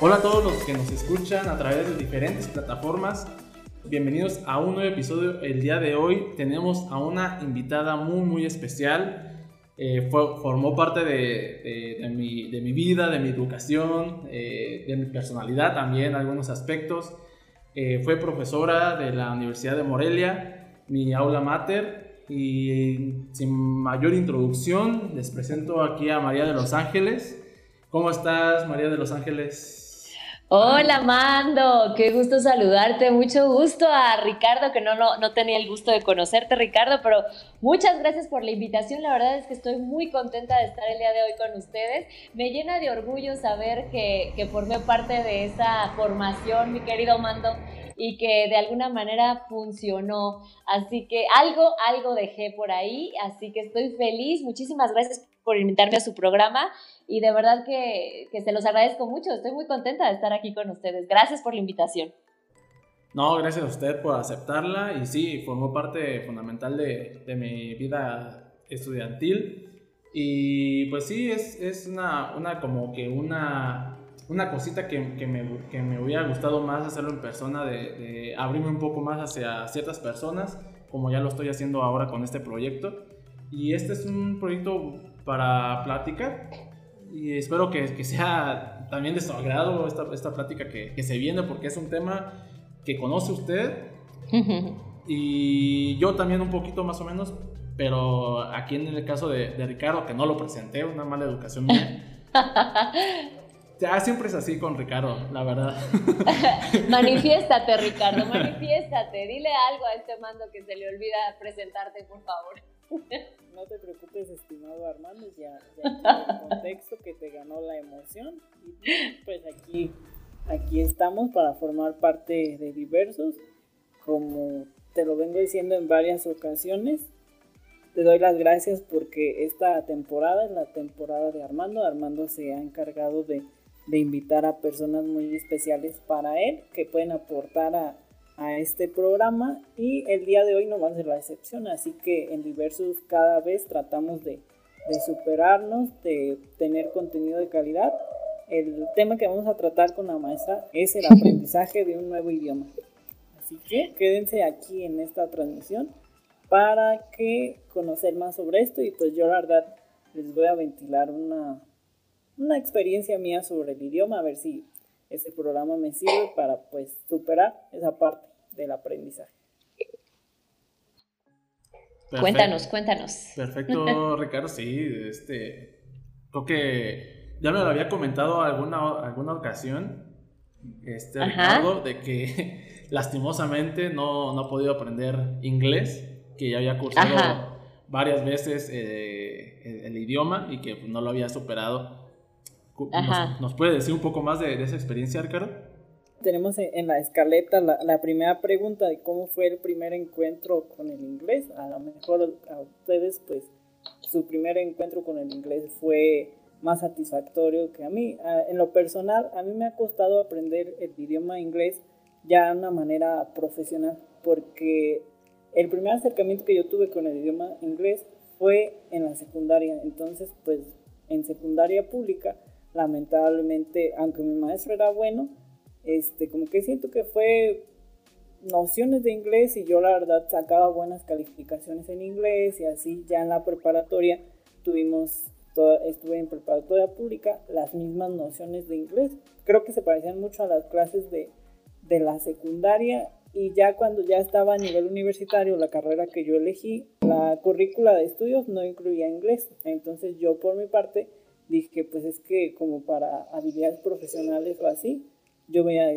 Hola a todos los que nos escuchan a través de diferentes plataformas. Bienvenidos a un nuevo episodio. El día de hoy tenemos a una invitada muy muy especial. Eh, formó parte de, de, mi, de, mi, vida, de mi educación, eh, de mi personalidad también, algunos aspectos. Eh, fue profesora de la Universidad de Morelia, mi aula mater. Y sin mayor introducción, les presento aquí a María de los Ángeles. ¿Cómo estás, María de los Ángeles? Hola Mando, qué gusto saludarte, mucho gusto a Ricardo, que no, no, no, tenía el gusto de conocerte Ricardo, pero muchas gracias por la invitación, la verdad es que estoy muy contenta de estar el día de hoy con ustedes, me llena de orgullo saber que, que formé parte de esa formación, mi querido Mando, y que de alguna manera funcionó, así que algo, algo dejé por ahí, así que estoy feliz, muchísimas gracias por invitarme a su programa y de verdad que, se los agradezco mucho. Estoy muy contenta de estar aquí con ustedes. Gracias por la invitación. No, gracias a usted por aceptarla y sí, formó parte fundamental de, de mi vida estudiantil. Y pues sí, es, es una, una, como que una, una cosita que, que, me, que, me, hubiera gustado más hacerlo en persona, de, de, abrirme un poco más hacia ciertas personas, como ya lo estoy haciendo ahora con este proyecto. Y este es un proyecto para platicar y espero que, que, sea también de su agrado esta, esta plática que, que, se viene porque es un tema que conoce usted y yo también un poquito más o menos, pero aquí en el caso de, de Ricardo, que no lo presenté, una mala educación mía. Ya siempre es así con Ricardo, la verdad. manifiéstate, Ricardo, manifiéstate. Dile algo a este mando que se le olvida presentarte, por favor. No te preocupes, estimado Armando, ya, ya el contexto que te ganó la emoción. Y pues aquí, aquí estamos para formar parte de diversos. Como te lo vengo diciendo en varias ocasiones, te doy las gracias porque esta temporada es la temporada de Armando. Armando se ha encargado de, de invitar a personas muy especiales para él que pueden aportar a, a este programa y el día de hoy no va a ser la excepción, así que en Diversos cada vez tratamos de, de superarnos, de tener contenido de calidad. El tema que vamos a tratar con la maestra es el aprendizaje de un nuevo idioma. Así que quédense aquí en esta transmisión para que conocer más sobre esto y pues yo la verdad les voy a ventilar una, una experiencia mía sobre el idioma, a ver si ese programa me sirve para pues superar esa parte del aprendizaje. Cuéntanos, cuéntanos. Perfecto, Ricardo, sí, este, creo que ya me lo había comentado alguna, alguna ocasión, este, Ricardo, de que lastimosamente no, no ha podido aprender inglés, que ya había cursado varias veces eh, el, idioma y que pues, no lo había superado. ¿Nos, puede decir un poco más de, de esa experiencia, Ricardo? tenemos en la escaleta la, primera pregunta de cómo fue el primer encuentro con el inglés. A lo mejor a ustedes, pues, su primer encuentro con el inglés fue más satisfactorio que a mí. En lo personal, a mí me ha costado aprender el idioma inglés ya de una manera profesional, porque el primer acercamiento que yo tuve con el idioma inglés fue en la secundaria. Entonces, pues, en secundaria pública, lamentablemente, aunque mi maestro era bueno, este, como que siento que fue nociones de inglés y yo la verdad sacaba buenas calificaciones en inglés y así ya en la preparatoria tuvimos, estuve en preparatoria pública, las mismas nociones de inglés. Creo que se parecían mucho a las clases de, de la secundaria y ya cuando ya estaba a nivel universitario, la carrera que yo elegí, la currícula de estudios no incluía inglés. Entonces yo por mi parte dije, pues es que como para habilidades profesionales o así, yo voy a,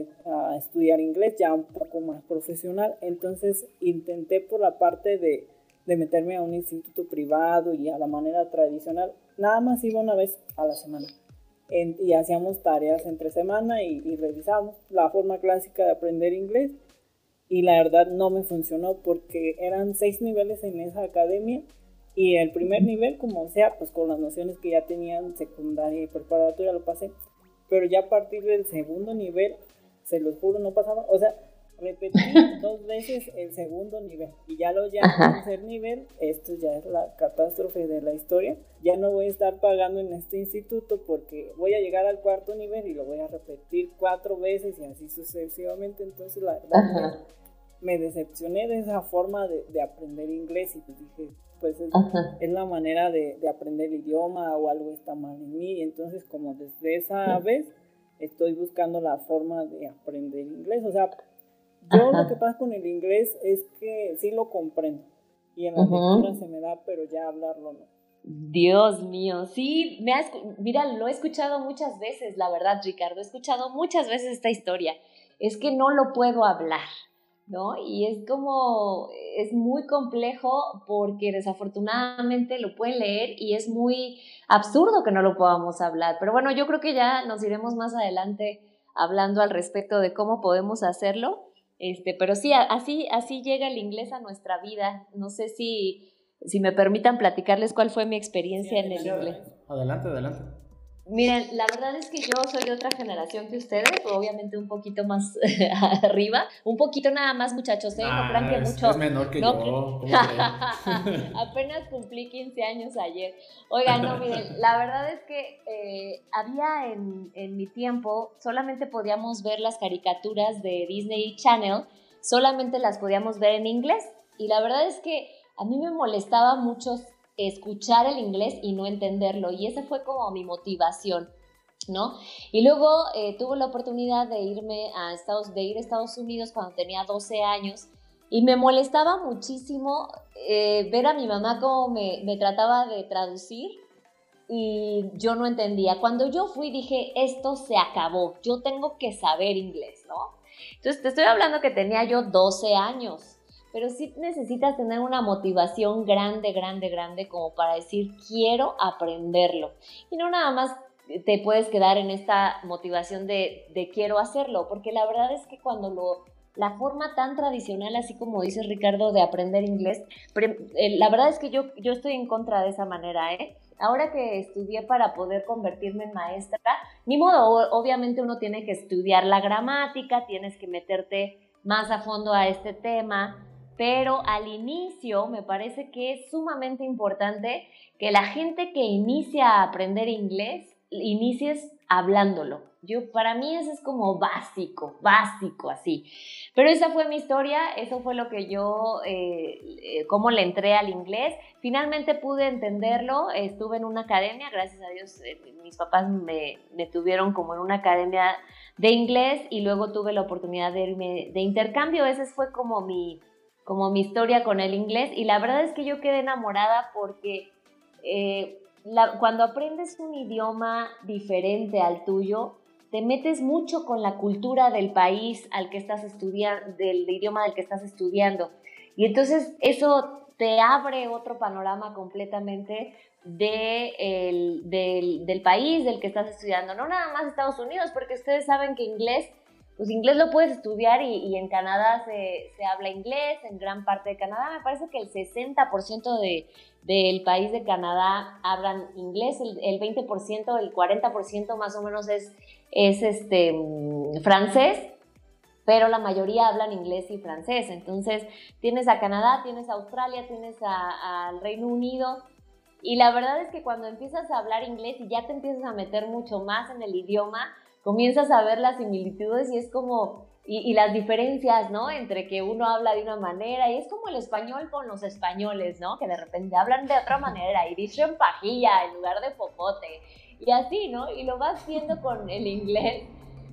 estudiar inglés ya un poco más profesional. Entonces intenté por la parte de, de, meterme a un instituto privado y a la manera tradicional. Nada más iba una vez a la semana. y hacíamos tareas entre semana y, y revisábamos la forma clásica de aprender inglés. Y la verdad no me funcionó porque eran seis niveles en esa academia y el primer nivel, como sea, pues con las nociones que ya tenían secundaria y preparatoria lo pasé. Pero ya a partir del segundo nivel, se los juro, no pasaba, o sea, repetí dos veces el segundo nivel. Y ya lo llamo tercer nivel, esto ya es la catástrofe de la historia, ya no voy a estar pagando en este instituto porque voy a llegar al cuarto nivel y lo voy a repetir cuatro veces y así sucesivamente, entonces la verdad me, decepcioné de esa forma de, aprender inglés y pues dije, pues es, la manera de, de, aprender el idioma o algo está mal en mí, entonces como desde esa vez estoy buscando la forma de aprender inglés, o sea, yo lo que pasa con el inglés es que sí lo comprendo y en la lectura se me da, pero ya hablarlo no. Dios mío, sí, me mira, lo he escuchado muchas veces, la verdad, Ricardo, he escuchado muchas veces esta historia. Es que no lo puedo hablar, ¿no? Y es como, es muy complejo porque desafortunadamente lo pueden leer y es muy absurdo que no lo podamos hablar. Pero bueno, yo creo que ya nos iremos más adelante hablando al respecto de cómo podemos hacerlo. Este, pero sí, así, así llega el inglés a nuestra vida. No sé si, si me permitan platicarles cuál fue mi experiencia en el inglés. Adelante, adelante. Miren, la verdad es que yo soy de otra generación que ustedes, obviamente un poquito más arriba, un poquito nada más muchachos, ¿eh? no crean que es, mucho. Es menor que yo. Apenas cumplí 15 años ayer. Oigan, no, miren, la verdad es que eh, había en, en mi tiempo, solamente podíamos ver las caricaturas de Disney Channel, solamente las podíamos ver en inglés. Y la verdad es que a mí me molestaba mucho escuchar el inglés y no entenderlo. Y esa fue como mi motivación. ¿No? Y luego eh, tuve la oportunidad de irme a Estados, de ir a Estados Unidos cuando tenía 12 años y me molestaba muchísimo eh, ver a mi mamá cómo me, me, trataba de traducir y yo no entendía. Cuando yo fui dije, esto se acabó, yo tengo que saber inglés, ¿no? Entonces te estoy hablando que tenía yo 12 años pero sí necesitas tener una motivación grande, grande, grande como para decir quiero aprenderlo. Y no nada más te puedes quedar en esta motivación de, de quiero hacerlo, porque la verdad es que cuando lo, la forma tan tradicional, así como dice Ricardo, de aprender inglés, eh, la verdad es que yo, yo estoy en contra de esa manera, ¿eh? Ahora que estudié para poder convertirme en maestra, ni modo, obviamente uno tiene que estudiar la gramática, tienes que meterte más a fondo a este tema, pero al inicio me parece que es sumamente importante que la gente que inicia a aprender inglés, inicies hablándolo. Yo, para mí eso es como básico, básico así. Pero esa fue mi historia, eso fue lo que yo, eh, eh, cómo le entré al inglés. Finalmente pude entenderlo, estuve en una academia, gracias a Dios eh, mis papás me, me, tuvieron como en una academia de inglés y luego tuve la oportunidad de irme de intercambio, ese fue como mi, como mi historia con el inglés y la verdad es que yo quedé enamorada porque eh, cuando aprendes un idioma diferente al tuyo, te metes mucho con la cultura del país al que estás estudiando, del idioma del que estás estudiando. Y entonces eso te abre otro panorama completamente de del, del país del que estás estudiando, no nada más Estados Unidos, porque ustedes saben que inglés pues inglés lo puedes estudiar y, en Canadá se, habla inglés, en gran parte de Canadá. Me parece que el 60% de, del país de Canadá hablan inglés, el, el 20%, el 40% más o menos es, es este, francés, pero la mayoría hablan inglés y francés. Entonces tienes a Canadá, tienes a Australia, tienes al Reino Unido. Y la verdad es que cuando empiezas a hablar inglés y ya te empiezas a meter mucho más en el idioma, comienzas a ver las similitudes y es como, y, las diferencias, ¿no? Entre que uno habla de una manera y es como el español con los españoles, ¿no? Que de repente hablan de otra manera y dicen pajilla en lugar de popote y así, ¿no? Y lo vas viendo con el inglés,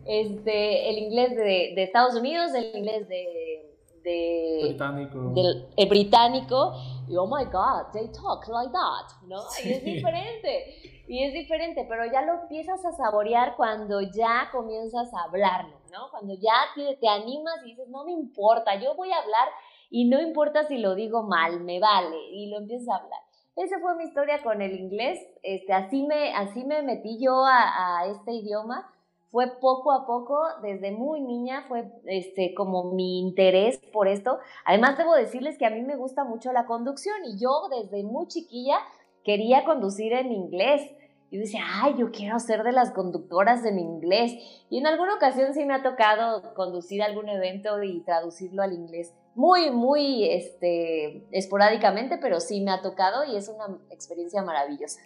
este, el inglés de, de Estados Unidos, el inglés de de, británico. Del, el británico y oh my god, they talk like that, ¿no? Y es diferente, y es diferente, pero ya lo empiezas a saborear cuando ya comienzas a hablarlo, ¿no? Cuando ya te, te animas y dices, no me importa, yo voy a hablar y no importa si lo digo mal, me vale, y lo empiezas a hablar. Esa fue mi historia con el inglés, este, así, me, así me metí yo a, a este idioma fue poco a poco, desde muy niña, fue este, como mi interés por esto. Además, debo decirles que a mí me gusta mucho la conducción y yo desde muy chiquilla quería conducir en inglés. Y decía, ay, yo quiero ser de las conductoras en inglés. Y en alguna ocasión sí me ha tocado conducir algún evento y traducirlo al inglés. Muy, muy este, esporádicamente, pero sí me ha tocado y es una experiencia maravillosa.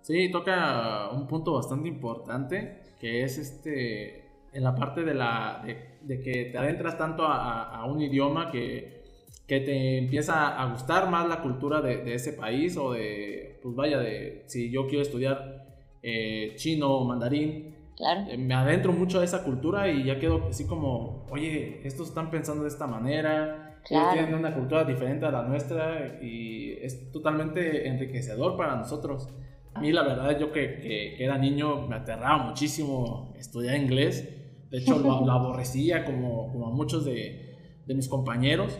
Sí, toca un punto bastante importante, que es este, en la parte de, la, de, que te adentras tanto a, un idioma que, que, te empieza a gustar más la cultura de, ese país o de, pues vaya, de si yo quiero estudiar eh, chino o mandarín, Claro. Eh, me adentro mucho a esa cultura y ya quedo así como, oye, estos están pensando de esta manera, ellos tienen una cultura diferente a la nuestra y es totalmente enriquecedor para nosotros. A mí la verdad, yo que, que, era niño me aterraba muchísimo estudiar inglés. De hecho, lo, aborrecía como, como, a muchos de, de, mis compañeros.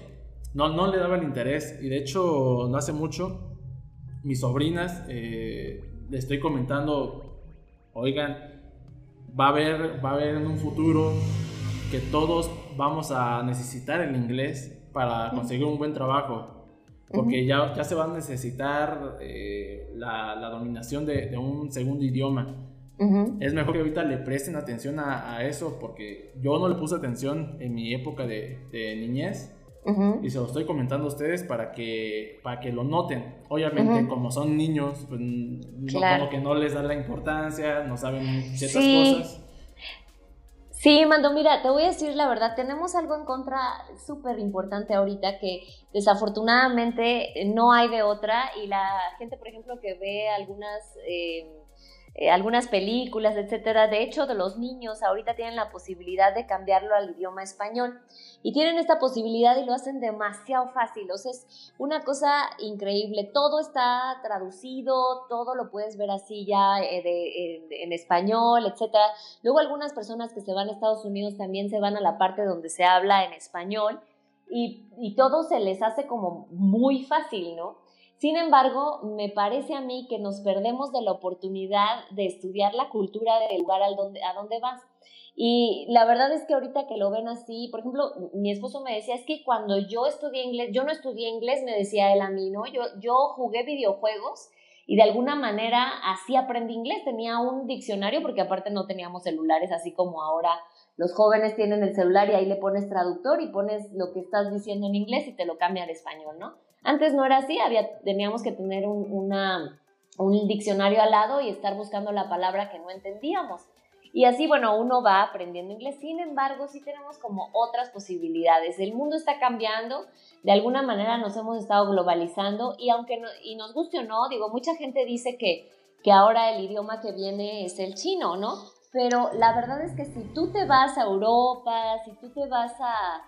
No, no le daba el interés. Y de hecho, no hace mucho, mis sobrinas, eh, le estoy comentando, oigan, va a, haber, va a haber en un futuro que todos vamos a necesitar el inglés para conseguir un buen trabajo porque ya, ya se va a necesitar eh, la, la, dominación de, de, un segundo idioma. Es mejor que ahorita le presten atención a, a, eso, porque yo no le puse atención en mi época de, de niñez. Y se lo estoy comentando a ustedes para que, para que lo noten. Obviamente, como son niños, pues no, como que no les da la importancia, no saben ciertas cosas. Sí, Mando, mira, te voy a decir la verdad, tenemos algo en contra súper importante ahorita que desafortunadamente no hay de otra y la gente, por ejemplo, que ve algunas... Eh, eh, algunas películas, etcétera. De hecho, de los niños ahorita tienen la posibilidad de cambiarlo al idioma español y tienen esta posibilidad y lo hacen demasiado fácil. O sea, es una cosa increíble. Todo está traducido, todo lo puedes ver así ya eh, en, español, etcétera. Luego algunas personas que se van a Estados Unidos también se van a la parte donde se habla en español y, y todo se les hace como muy fácil, ¿no? Sin embargo, me parece a mí que nos perdemos de la oportunidad de estudiar la cultura del lugar al donde, a donde vas. Y la verdad es que ahorita que lo ven así, por ejemplo, mi esposo me decía, es que cuando yo estudié inglés, yo no estudié inglés, me decía él a mí, ¿no? Yo, yo jugué videojuegos y de alguna manera así aprendí inglés. Tenía un diccionario porque aparte no teníamos celulares así como ahora los jóvenes tienen el celular y ahí le pones traductor y pones lo que estás diciendo en inglés y te lo cambia al español, ¿no? Antes no era así, había, teníamos que tener un, una, un diccionario al lado y estar buscando la palabra que no entendíamos. Y así, bueno, uno va aprendiendo inglés. Sin embargo, sí tenemos como otras posibilidades. El mundo está cambiando, de alguna manera nos hemos estado globalizando y aunque no, y nos guste o no, digo, mucha gente dice que, que ahora el idioma que viene es el chino, ¿no? Pero la verdad es que si tú te vas a Europa, si tú te vas a,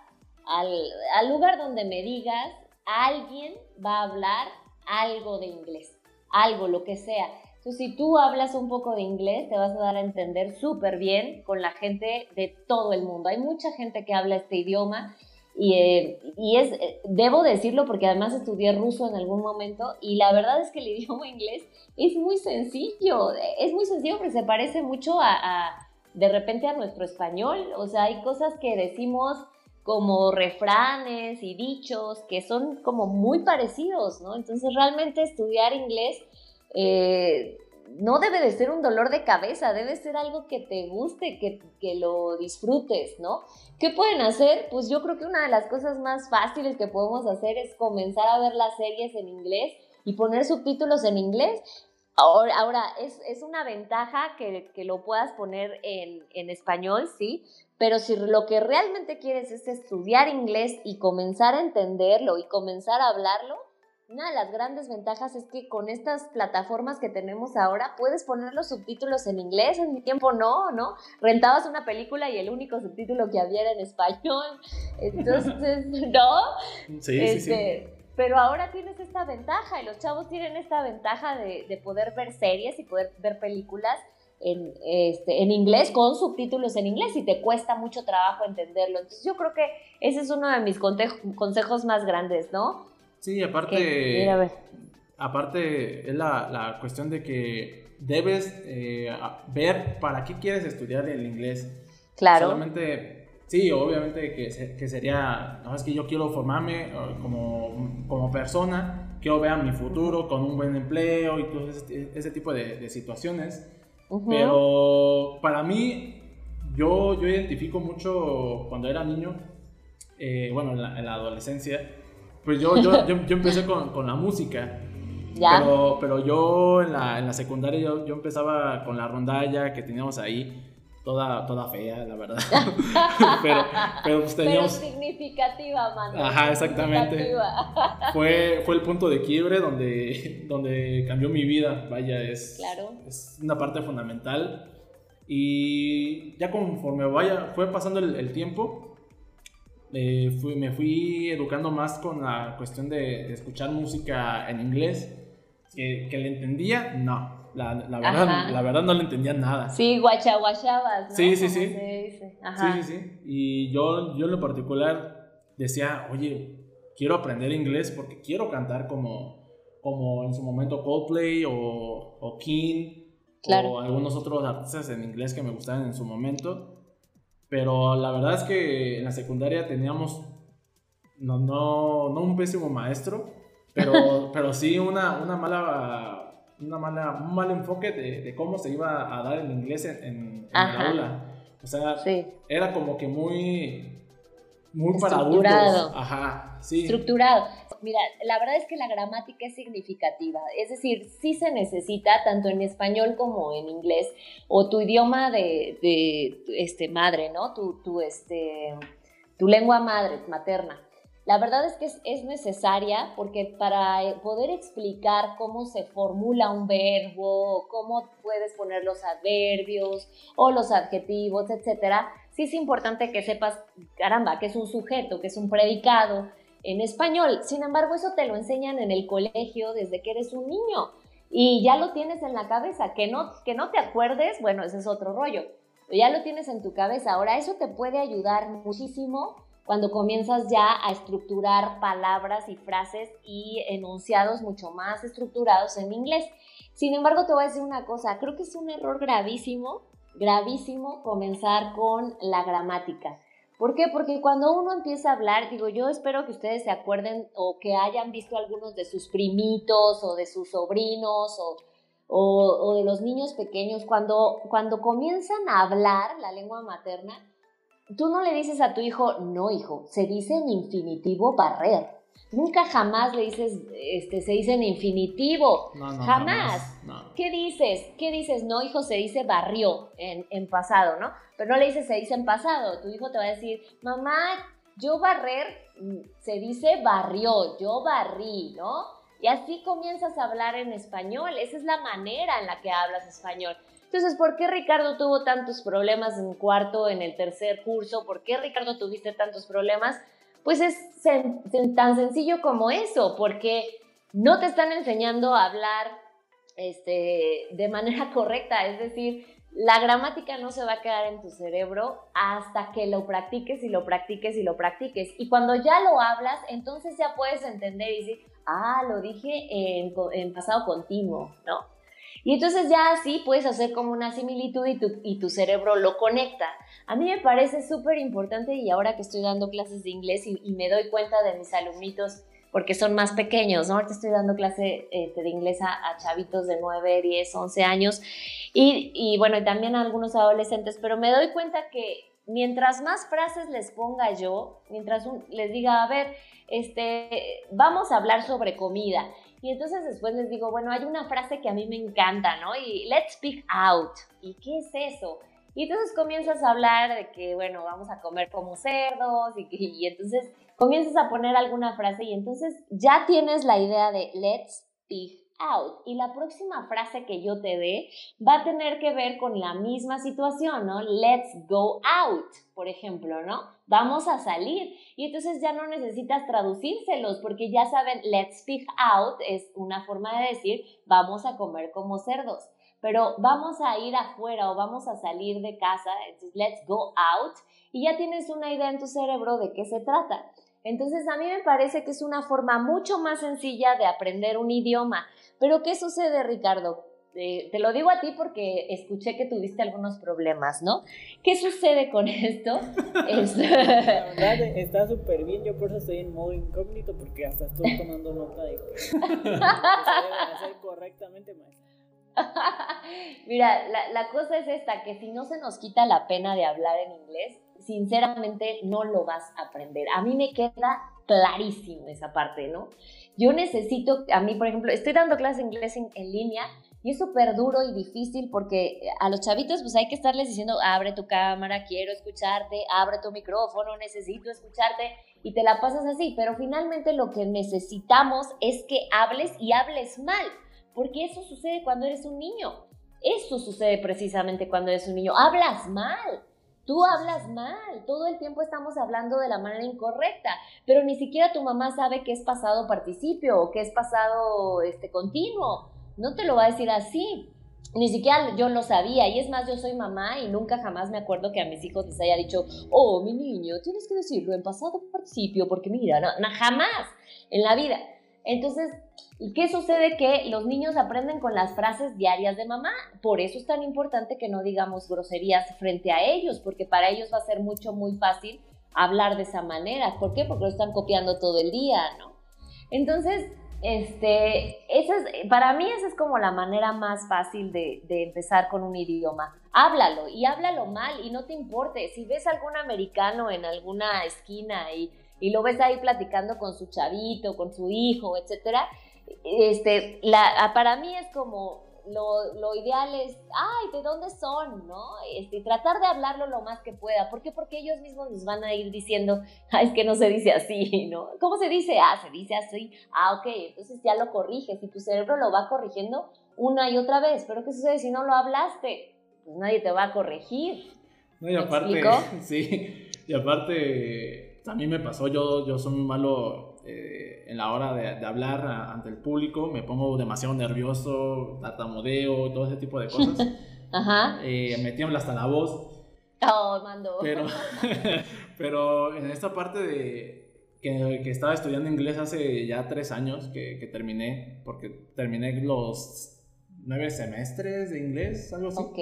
al, al lugar donde me digas, alguien va a hablar algo de inglés, algo, lo que sea. Entonces, si tú hablas un poco de inglés, te vas a dar a entender súper bien con la gente de todo el mundo. Hay mucha gente que habla este idioma y, eh, y, es, eh, debo decirlo porque además estudié ruso en algún momento y la verdad es que el idioma inglés es muy sencillo, es muy sencillo porque se parece mucho a, a de repente a nuestro español, o sea, hay cosas que decimos como refranes y dichos que son como muy parecidos, ¿no? Entonces realmente estudiar inglés eh, no debe de ser un dolor de cabeza, debe ser algo que te guste, que, que, lo disfrutes, ¿no? ¿Qué pueden hacer? Pues yo creo que una de las cosas más fáciles que podemos hacer es comenzar a ver las series en inglés y poner subtítulos en inglés. Ahora, ahora es, es, una ventaja que, que, lo puedas poner en, en español, sí, pero si lo que realmente quieres es estudiar inglés y comenzar a entenderlo y comenzar a hablarlo, una de las grandes ventajas es que con estas plataformas que tenemos ahora puedes poner los subtítulos en inglés, en mi tiempo no, ¿no? Rentabas una película y el único subtítulo que había era en español, entonces, ¿no? Sí, sí, sí. Pero ahora tienes esta ventaja y los chavos tienen esta ventaja de, de poder ver series y poder ver películas en, este, en inglés con subtítulos en inglés y te cuesta mucho trabajo entenderlo. Entonces yo creo que ese es uno de mis consejos más grandes, ¿no? Sí, aparte, aparte es la, la, cuestión de que debes eh, ver para qué quieres estudiar el inglés. Claro. Solamente sí, obviamente que, que sería, no, es que yo quiero formarme eh, como, como persona, quiero ver mi futuro con un buen empleo y todo ese, ese tipo de, de situaciones. Pero para mí, yo, yo identifico mucho cuando era niño, eh, bueno, en la, adolescencia, pues yo, yo, yo, yo empecé con, con, la música. Pero, pero yo en la, en la secundaria yo, yo empezaba con la rondalla que teníamos ahí toda, toda fea, la verdad. pero, pero, pues teníamos... pero significativa, mano. Ajá, exactamente. fue, fue el punto de quiebre donde, donde cambió mi vida. Vaya, es, es una parte fundamental. Y ya conforme vaya, fue pasando el, tiempo, eh, fui, me fui educando más con la cuestión de, escuchar música en inglés. Que, que le entendía, no la, la verdad, la verdad no le entendía nada. Sí, guachaguachabas, ¿no? Sí, sí, sí. Sí, sí, sí. Y yo, yo en lo particular decía, oye, quiero aprender inglés porque quiero cantar como, como en su momento Coldplay o, o King o algunos otros artistas en inglés que me gustaban en su momento. Pero la verdad es que en la secundaria teníamos, no, no, no un pésimo maestro, pero, pero sí una, una mala una mala, un mal enfoque de, de, cómo se iba a dar el inglés en, en, la aula. O sea, era como que muy, muy para adultos. Ajá, sí. Estructurado. Mira, la verdad es que la gramática es significativa. Es decir, sí se necesita, tanto en español como en inglés, o tu idioma de, de este, madre, ¿no? Tu, tu, este, tu lengua madre, materna. La verdad es que es, necesaria porque para eh, poder explicar cómo se formula un verbo, cómo puedes poner los adverbios o los adjetivos, etcétera, sí es importante que sepas, caramba, que es un sujeto, que es un predicado en español. Sin embargo, eso te lo enseñan en el colegio desde que eres un niño y ya lo tienes en la cabeza. Que no, que no te acuerdes, bueno, ese es otro rollo. Ya lo tienes en tu cabeza. Ahora, eso te puede ayudar muchísimo cuando comienzas ya a estructurar palabras y frases y enunciados mucho más estructurados en inglés. Sin embargo, te voy a decir una cosa, creo que es un error gravísimo, gravísimo comenzar con la gramática. ¿Por qué? Porque cuando uno empieza a hablar, digo, yo espero que ustedes se acuerden o que hayan visto algunos de sus primitos o de sus sobrinos o, o, o de los niños pequeños, cuando, cuando comienzan a hablar la lengua materna, Tú no le dices a tu hijo, no hijo, se dice en infinitivo barrer. Nunca jamás le dices, este, se dice en infinitivo. No, no, jamás. ¿Qué dices? ¿Qué dices? No, hijo, se dice barrió en, en, pasado, ¿no? Pero no le dices se dice en pasado. Tu hijo te va a decir, mamá, yo barrer, mm, se dice barrió, yo barrí, ¿no? Y así comienzas a hablar en español. Esa es la manera en la que hablas español. Entonces, ¿por qué Ricardo tuvo tantos problemas en cuarto, en el tercer curso? ¿Por qué Ricardo tuviste tantos problemas? Pues es tan sencillo como eso, porque no te están enseñando a hablar este, de manera correcta, es decir, la gramática no se va a quedar en tu cerebro hasta que lo practiques y lo practiques y lo practiques. Y cuando ya lo hablas, entonces ya puedes entender y decir, ah, lo dije en, en pasado continuo, ¿no? Y entonces ya así puedes hacer como una similitud y tu, y tu cerebro lo conecta. A mí me parece súper importante y ahora que estoy dando clases de inglés y, me doy cuenta de mis alumnitos, porque son más pequeños, ¿no? Ahorita estoy dando clase este, de inglés a, chavitos de 9, 10, 11 años y, y bueno, y también a algunos adolescentes, pero me doy cuenta que mientras más frases les ponga yo, mientras les diga, a ver, este, vamos a hablar sobre comida y entonces después les digo, bueno, hay una frase que a mí me encanta, ¿no? Y let's speak out. ¿Y qué es eso? Y entonces comienzas a hablar de que, bueno, vamos a comer como cerdos y, entonces comienzas a poner alguna frase y entonces ya tienes la idea de let's speak out. Y la próxima frase que yo te dé va a tener que ver con la misma situación, ¿no? Let's go out, por ejemplo, ¿no? Vamos a salir. Y entonces ya no necesitas traducírselos porque ya saben, let's speak out es una forma de decir vamos a comer como cerdos. Pero vamos a ir afuera o vamos a salir de casa, entonces let's go out y ya tienes una idea en tu cerebro de qué se trata. Entonces a mí me parece que es una forma mucho más sencilla de aprender un idioma. Pero ¿qué sucede, Ricardo? eh, te lo digo a ti porque escuché que tuviste algunos problemas, ¿no? ¿Qué sucede con esto? La verdad está súper bien, yo por eso estoy en modo incógnito porque hasta estoy tomando nota de que se debe hacer correctamente, maestra. Mira, la, la cosa es esta, que si no se nos quita la pena de hablar en inglés, sinceramente no lo vas a aprender. A mí me queda clarísimo esa parte, ¿no? Yo necesito, a mí, por ejemplo, estoy dando clases de inglés en, en línea y es súper duro y difícil porque a los chavitos pues hay que estarles diciendo, abre tu cámara, quiero escucharte, abre tu micrófono, necesito escucharte y te la pasas así, pero finalmente lo que necesitamos es que hables y hables mal, porque eso sucede cuando eres un niño. Eso sucede precisamente cuando eres un niño. Hablas mal. Tú hablas mal, todo el tiempo estamos hablando de la manera incorrecta, pero ni siquiera tu mamá sabe que es pasado participio o que es pasado este, continuo. No te lo va a decir así. Ni siquiera yo lo sabía. Y es más, yo soy mamá y nunca jamás me acuerdo que a mis hijos les haya dicho, oh, mi niño, tienes que decirlo en pasado participio, porque mira, no, jamás en la vida. Entonces, ¿Y qué sucede? Que los niños aprenden con las frases diarias de mamá. Por eso es tan importante que no digamos groserías frente a ellos, porque para ellos va a ser mucho, muy fácil hablar de esa manera. ¿Por qué? Porque lo están copiando todo el día, ¿no? Entonces, este, para mí esa es como la manera más fácil de, de, empezar con un idioma. Háblalo y háblalo mal y no te importe. Si ves algún americano en alguna esquina y, y lo ves ahí platicando con su chavito, con su hijo, etcétera, este, la, para mí es como lo, lo, ideal es, ay, ¿de dónde son? ¿No? Este, tratar de hablarlo lo más que pueda. ¿Por qué? Porque ellos mismos nos van a ir diciendo, ay, es que no se dice así, ¿no? ¿Cómo se dice? Ah, se dice así. Ah, ok, entonces ya lo corriges y tu cerebro lo va corrigiendo una y otra vez. Pero ¿qué sucede si no lo hablaste? Pues nadie te va a corregir. No, y aparte, sí, y aparte, a mí me pasó, yo, yo soy muy malo eh, en la hora de, de hablar ante el público, me pongo demasiado nervioso, tartamudeo, todo ese tipo de cosas. Ajá. Eh, me tiembla hasta la voz. Oh, mando. Pero, pero en esta parte de que, que, estaba estudiando inglés hace ya tres años que, que terminé, porque terminé los nueve semestres de inglés, algo así. Ok,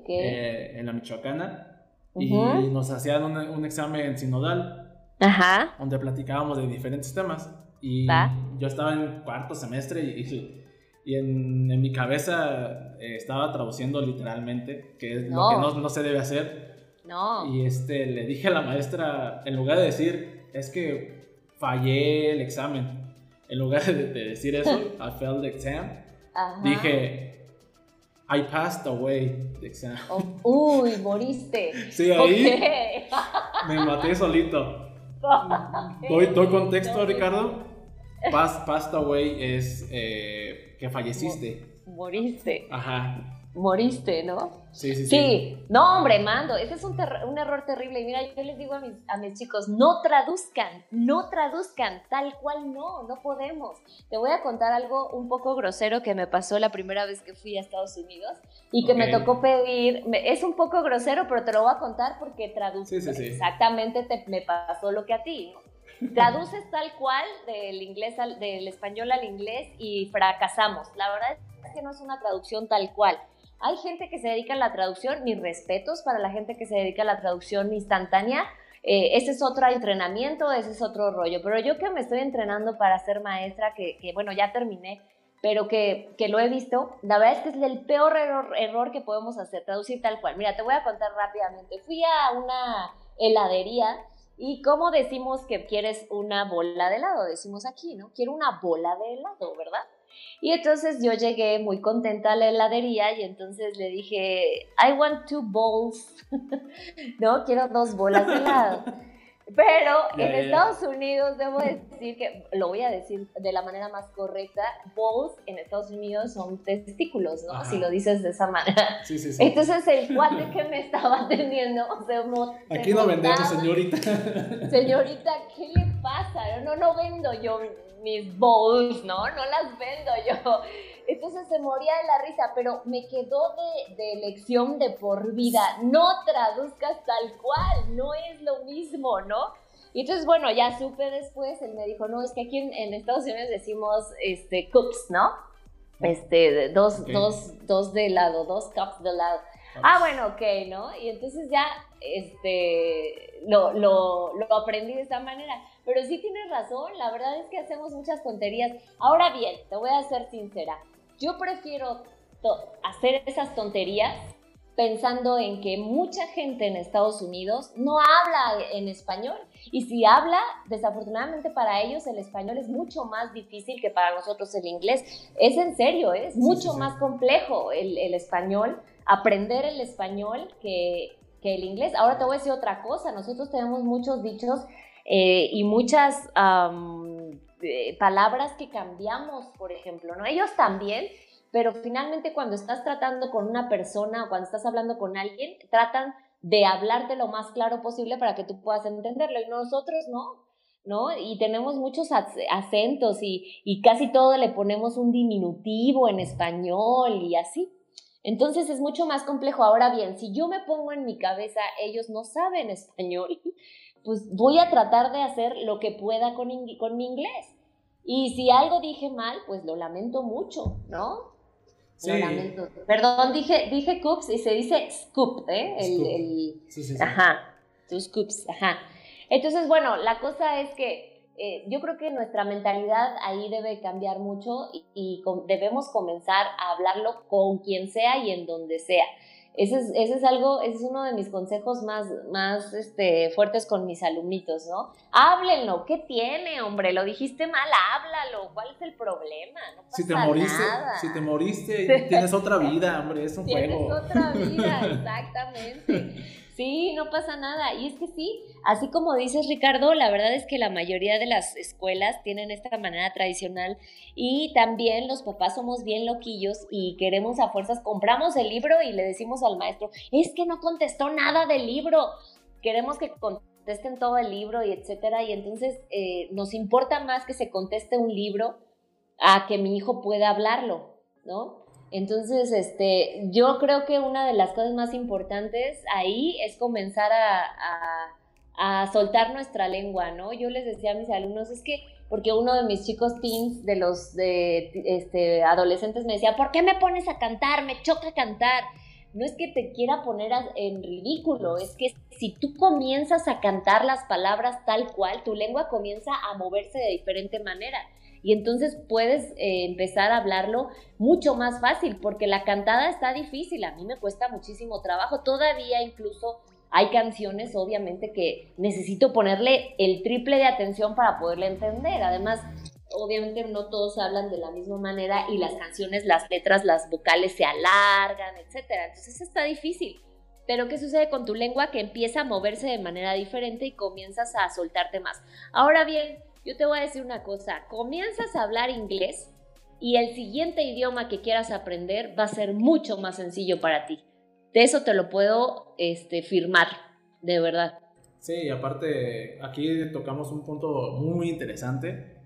ok. Eh, en la Michoacana. Uh -huh. Y nos hacían un, un examen sinodal. Ajá. Donde platicábamos de diferentes temas. Y Va. yo estaba en cuarto semestre y, y en, en, mi cabeza eh, estaba traduciendo literalmente, que es No. lo que no, no se debe hacer. No. Y este, le dije a la maestra, en lugar de decir, es que fallé el examen, en lugar de, de decir eso, I failed the exam, Ajá. dije, I passed away the exam. Oh, uy, moriste. Sí, ahí Ok. me maté solito. ¿Doy, doy contexto, Ricardo? Pass, passed away es eh, que falleciste. Moriste. Ajá. Moriste, ¿no? Sí, sí, sí. Sí, no, hombre, mando, ese es un, un error terrible. Y mira, yo les digo a mis, a mis chicos, no traduzcan, no traduzcan, tal cual no, no podemos. Te voy a contar algo un poco grosero que me pasó la primera vez que fui a Estados Unidos y que me tocó pedir, me- es un poco grosero, pero te lo voy a contar porque traduzco. Sí, sí, sí. Exactamente te, me pasó lo que a ti, ¿no? Traduces tal cual del inglés al, del español al inglés y fracasamos. La verdad es que no es una traducción tal cual. Hay gente que se dedica a la traducción, mis respetos para la gente que se dedica a la traducción instantánea. Eh, ese es otro entrenamiento, ese es otro rollo. Pero yo que me estoy entrenando para ser maestra, que, bueno, ya terminé, pero que, que, lo he visto, la verdad es que es el peor error, error que podemos hacer, traducir tal cual. Mira, te voy a contar rápidamente. Fui a una heladería y ¿cómo decimos que quieres una bola de helado? Decimos aquí, ¿no? Quiero una bola de helado, ¿verdad? Y entonces yo llegué muy contenta a la heladería y entonces le dije, I want two bowls, ¿no? Quiero dos bolas de helado. Pero Ya, en ya. Estados Unidos debo decir que, lo voy a decir de la manera más correcta, bowls en Estados Unidos son testículos, ¿no? Ajá. Si lo dices de esa manera. Sí, sí, sí. Entonces el cuate que me estaba atendiendo se mo- se Aquí no vendemos, señorita. Señorita, ¿qué le pasa? No, no vendo yo mis bowls, ¿no? No las vendo yo. Entonces se moría de la risa, pero me quedó de, de lección de por vida. No traduzcas tal cual, no es lo mismo, ¿no? Y entonces, bueno, ya supe después, él me dijo, no, es que aquí en, en Estados Unidos decimos este, cups, ¿no? Este, dos, dos, dos de lado, dos cups de lado. Ah, bueno, ok, ¿no? Y entonces ya este, lo, lo, lo aprendí de esta manera. Pero sí tienes razón, la verdad es que hacemos muchas tonterías. Ahora bien, te voy a ser sincera, yo prefiero hacer esas tonterías pensando en que mucha gente en Estados Unidos no habla en español y si habla, desafortunadamente para ellos el español es mucho más difícil que para nosotros el inglés. Es en serio, ¿eh? es mucho más complejo el, el, español, aprender el español que, que, el inglés. Ahora te voy a decir otra cosa, nosotros tenemos muchos dichos eh, y muchas eh, palabras que cambiamos, por ejemplo, ¿no? Ellos también pero finalmente cuando estás tratando con una persona o cuando estás hablando con alguien, tratan de hablarte lo más claro posible para que tú puedas entenderlo y nosotros no, ¿no? Y tenemos muchos acentos y, y casi todo le ponemos un diminutivo en español y así. Entonces es mucho más complejo. Ahora bien, si yo me pongo en mi cabeza, ellos no saben español, pues voy a tratar de hacer lo que pueda con, con mi inglés. Y si algo dije mal, pues lo lamento mucho, ¿no? Sí. Perdón, dije, dije coops y se dice scoop, ¿eh? El, Sí, sí, Ajá, tus scoops, ajá. Entonces, bueno, la cosa es que eh, yo creo que nuestra mentalidad ahí debe cambiar mucho y debemos comenzar a hablarlo con quien sea y en donde sea. Ese es, ese es algo, ese es uno de mis consejos más, más este, fuertes con mis alumnitos, ¿no? Háblenlo, ¿qué tiene, hombre? Lo dijiste mal, háblalo, ¿cuál es el problema? No pasa si te moriste, nada. si te moriste, tienes otra vida, hombre, es un tienes juego. Tienes otra vida, exactamente. Sí, no pasa nada. Y es que sí, así como dices Ricardo, la verdad es que la mayoría de las escuelas tienen esta manera tradicional y también los papás somos bien loquillos y queremos a fuerzas, compramos el libro y le decimos al maestro, es que no contestó nada del libro, queremos que contesten todo el libro y etcétera. Y entonces eh, nos importa más que se conteste un libro a que mi hijo pueda hablarlo, ¿no? Entonces, este, yo creo que una de las cosas más importantes ahí es comenzar a, a, soltar nuestra lengua, ¿no? Yo les decía a mis alumnos, es que, porque uno de mis chicos teens, de los de, este, adolescentes, me decía, ¿por qué me pones a cantar? Me choca cantar. No es que te quiera poner en ridículo, es que si tú comienzas a cantar las palabras tal cual, tu lengua comienza a moverse de diferente manera y entonces puedes eh, empezar a hablarlo mucho más fácil, porque la cantada está difícil, a mí me cuesta muchísimo trabajo, todavía incluso hay canciones obviamente que necesito ponerle el triple de atención para poderle entender, además obviamente no todos hablan de la misma manera y las canciones, las letras, las vocales se alargan, etcétera, entonces está difícil. Pero ¿qué sucede con tu lengua? Que empieza a moverse de manera diferente y comienzas a soltarte más. Ahora bien, yo te voy a decir una cosa, comienzas a hablar inglés y el siguiente idioma que quieras aprender va a ser mucho más sencillo para ti. De eso te lo puedo este, firmar, de verdad. Sí, aparte aquí tocamos un punto muy interesante,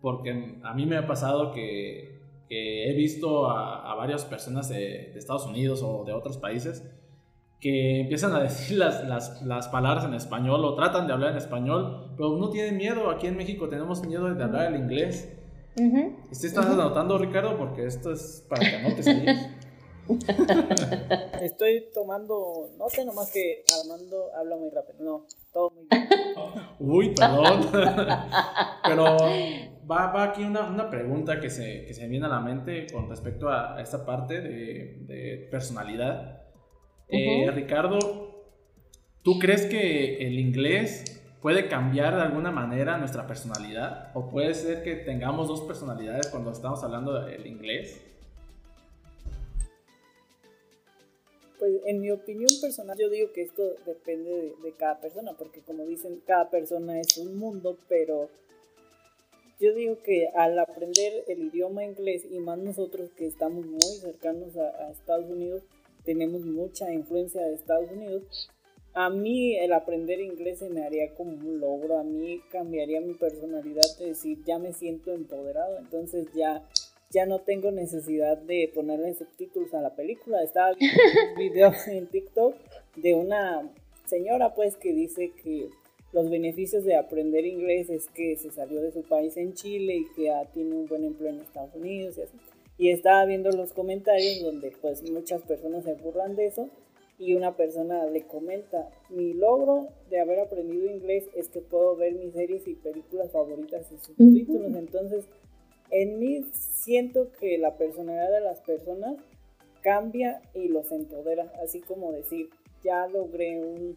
porque a mí me ha pasado que, he visto a, varias personas de Estados Unidos o de otros países que empiezan a decir las, las, las, palabras en español o tratan de hablar en español, pero no tienen miedo. Aquí en México tenemos miedo de hablar el inglés. Uh estás anotando, Ricardo? Porque esto es para que anotes ahí. Estoy tomando, no sé, nomás que Armando habla muy rápido. No, todo muy bien. Uy, perdón. Pero va, va aquí una, una, pregunta que se, que se viene a la mente con respecto a esta parte de, de personalidad. Eh, Ricardo, ¿tú crees que el inglés puede cambiar de alguna manera nuestra personalidad? ¿O puede ser que tengamos dos personalidades cuando estamos hablando del inglés? Pues en mi opinión personal yo digo que esto depende de, cada persona, porque como dicen, cada persona es un mundo, pero yo digo que al aprender el idioma inglés y más nosotros que estamos muy cercanos a Estados Unidos, tenemos mucha influencia de Estados Unidos. A mí el aprender inglés se me haría como un logro, a mí cambiaría mi personalidad de decir, ya me siento empoderado, entonces ya, ya no tengo necesidad de ponerle subtítulos a la película. Estaba viendo un video en TikTok de una señora pues que dice que los beneficios de aprender inglés es que se salió de su país en Chile y que ya tiene un buen empleo en Estados Unidos y así. Y estaba viendo los comentarios donde pues muchas personas se burlan de eso y una persona le comenta, mi logro de haber aprendido inglés es que puedo ver mis series y películas favoritas en subtítulos. Entonces, en mí siento que la personalidad de las personas cambia y los empodera, así como decir, ya logré un,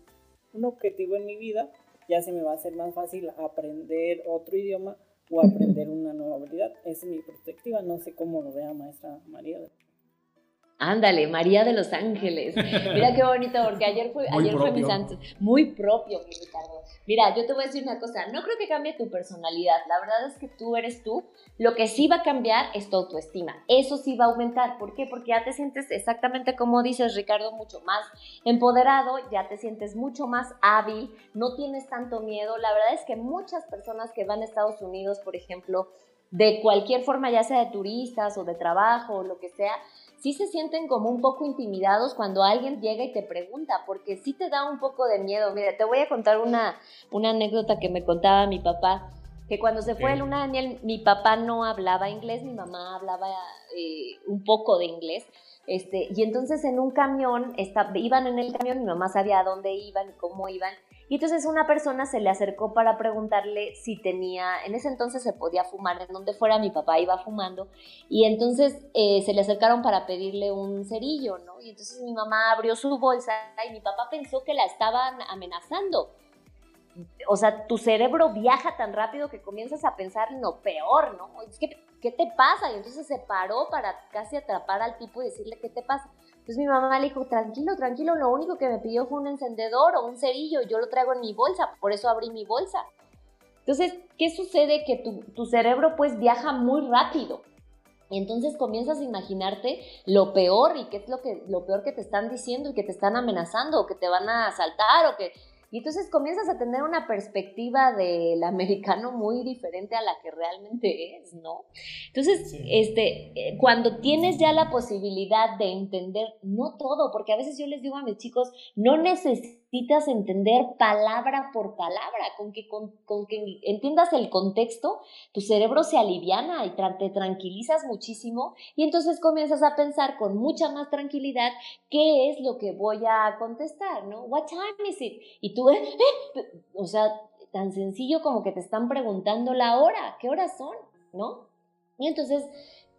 un objetivo en mi vida, ya se me va a hacer más fácil aprender otro idioma o aprender una nueva habilidad. Esa es mi perspectiva, no sé cómo lo vea maestra María. Ándale, María de los Ángeles. Mira qué bonito, porque ayer fue, ayer fue mi santo. Muy propio, mi Ricardo. Mira, yo te voy a decir una cosa, no creo que cambie tu personalidad. La verdad es que tú eres tú. Lo que sí va a cambiar es tu autoestima. Eso sí va a aumentar. ¿Por qué? Porque ya te sientes exactamente como dices, Ricardo, mucho más empoderado, ya te sientes mucho más hábil, no tienes tanto miedo. La verdad es que muchas personas que van a Estados Unidos, por ejemplo, de cualquier forma, ya sea de turistas o de trabajo o lo que sea, sí se sienten como un poco intimidados cuando alguien llega y te pregunta, porque sí te da un poco de miedo. Mira, te voy a contar una, una anécdota que me contaba mi papá, que cuando se fue a Luna Daniel, mi papá no hablaba inglés, mi mamá hablaba eh, un poco de inglés. Este, y entonces en un camión, iban en el camión, mi mamá sabía a dónde iban y cómo iban, y entonces una persona se le acercó para preguntarle si tenía, en ese entonces se podía fumar, en donde fuera mi papá iba fumando, y entonces eh, se le acercaron para pedirle un cerillo, ¿no? Y entonces mi mamá abrió su bolsa y mi papá pensó que la estaban amenazando. O sea, tu cerebro viaja tan rápido que comienzas a pensar en lo peor, ¿no? Es que, ¿qué te pasa? Y entonces se paró para casi atrapar al tipo y decirle, ¿qué te pasa? Entonces mi mamá le dijo, tranquilo, tranquilo, lo único que me pidió fue un encendedor o un cerillo, yo lo traigo en mi bolsa, por eso abrí mi bolsa. Entonces, ¿qué sucede? Que tu, cerebro pues viaja muy rápido. Y entonces comienzas a imaginarte lo peor y qué es lo, que, lo peor que te están diciendo y que te están amenazando o que te van a asaltar o que y entonces comienzas a tener una perspectiva del americano muy diferente a la que realmente es, ¿no? Entonces, este, eh, cuando tienes ya la posibilidad de entender, no todo, porque a veces yo les digo a mis chicos, no necesitas entender palabra por palabra, con que, con, que entiendas el contexto, tu cerebro se aliviana y te tranquilizas muchísimo y entonces comienzas a pensar con mucha más tranquilidad qué es lo que voy a contestar, ¿no? What time is it? Y tú, eh, eh, o sea, tan sencillo como que te están preguntando la hora, ¿qué horas son? ¿No? Y entonces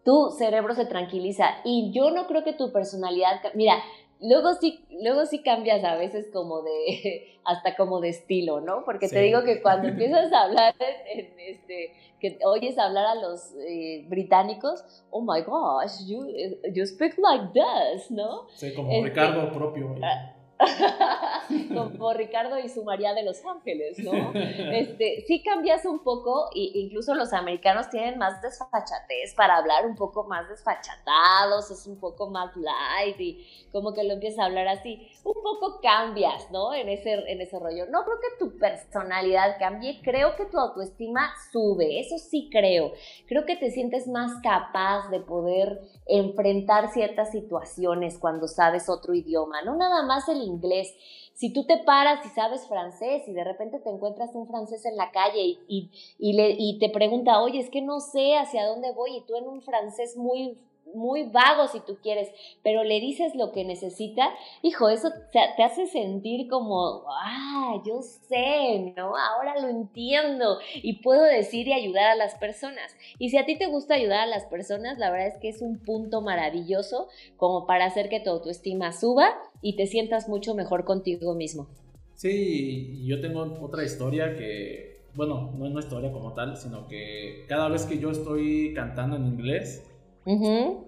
tu cerebro se tranquiliza y yo no creo que tu personalidad, mira, luego sí, luego sí cambias a veces como de, hasta como de estilo, ¿no? Porque te digo que cuando empiezas a hablar, en, este, que oyes hablar a los eh, británicos, oh my gosh, you, you speak like this, ¿no? Sí, como Ricardo propio. Ah, como Ricardo y su María de los Ángeles, ¿no? Este, sí cambias un poco, e incluso los americanos tienen más desfachatez para hablar un poco más desfachatados, es un poco más light y como que lo empiezas a hablar así. Un poco cambias, ¿no? En ese, en ese rollo. No creo que tu personalidad cambie, creo que tu autoestima sube, eso sí creo. Creo que te sientes más capaz de poder enfrentar ciertas situaciones cuando sabes otro idioma, no nada más el inglés. Si tú te paras y sabes francés y de repente te encuentras un francés en la calle y, le, y te pregunta, oye, es que no sé hacia dónde voy y tú en un francés muy muy vago si tú quieres, pero le dices lo que necesita, hijo, eso te, hace sentir como, ah, yo sé, ¿no? Ahora lo entiendo y puedo decir y ayudar a las personas. Y si a ti te gusta ayudar a las personas, la verdad es que es un punto maravilloso como para hacer que tu autoestima suba y te sientas mucho mejor contigo mismo. Sí, yo tengo otra historia que, bueno, no es una historia como tal, sino que cada vez que yo estoy cantando en inglés,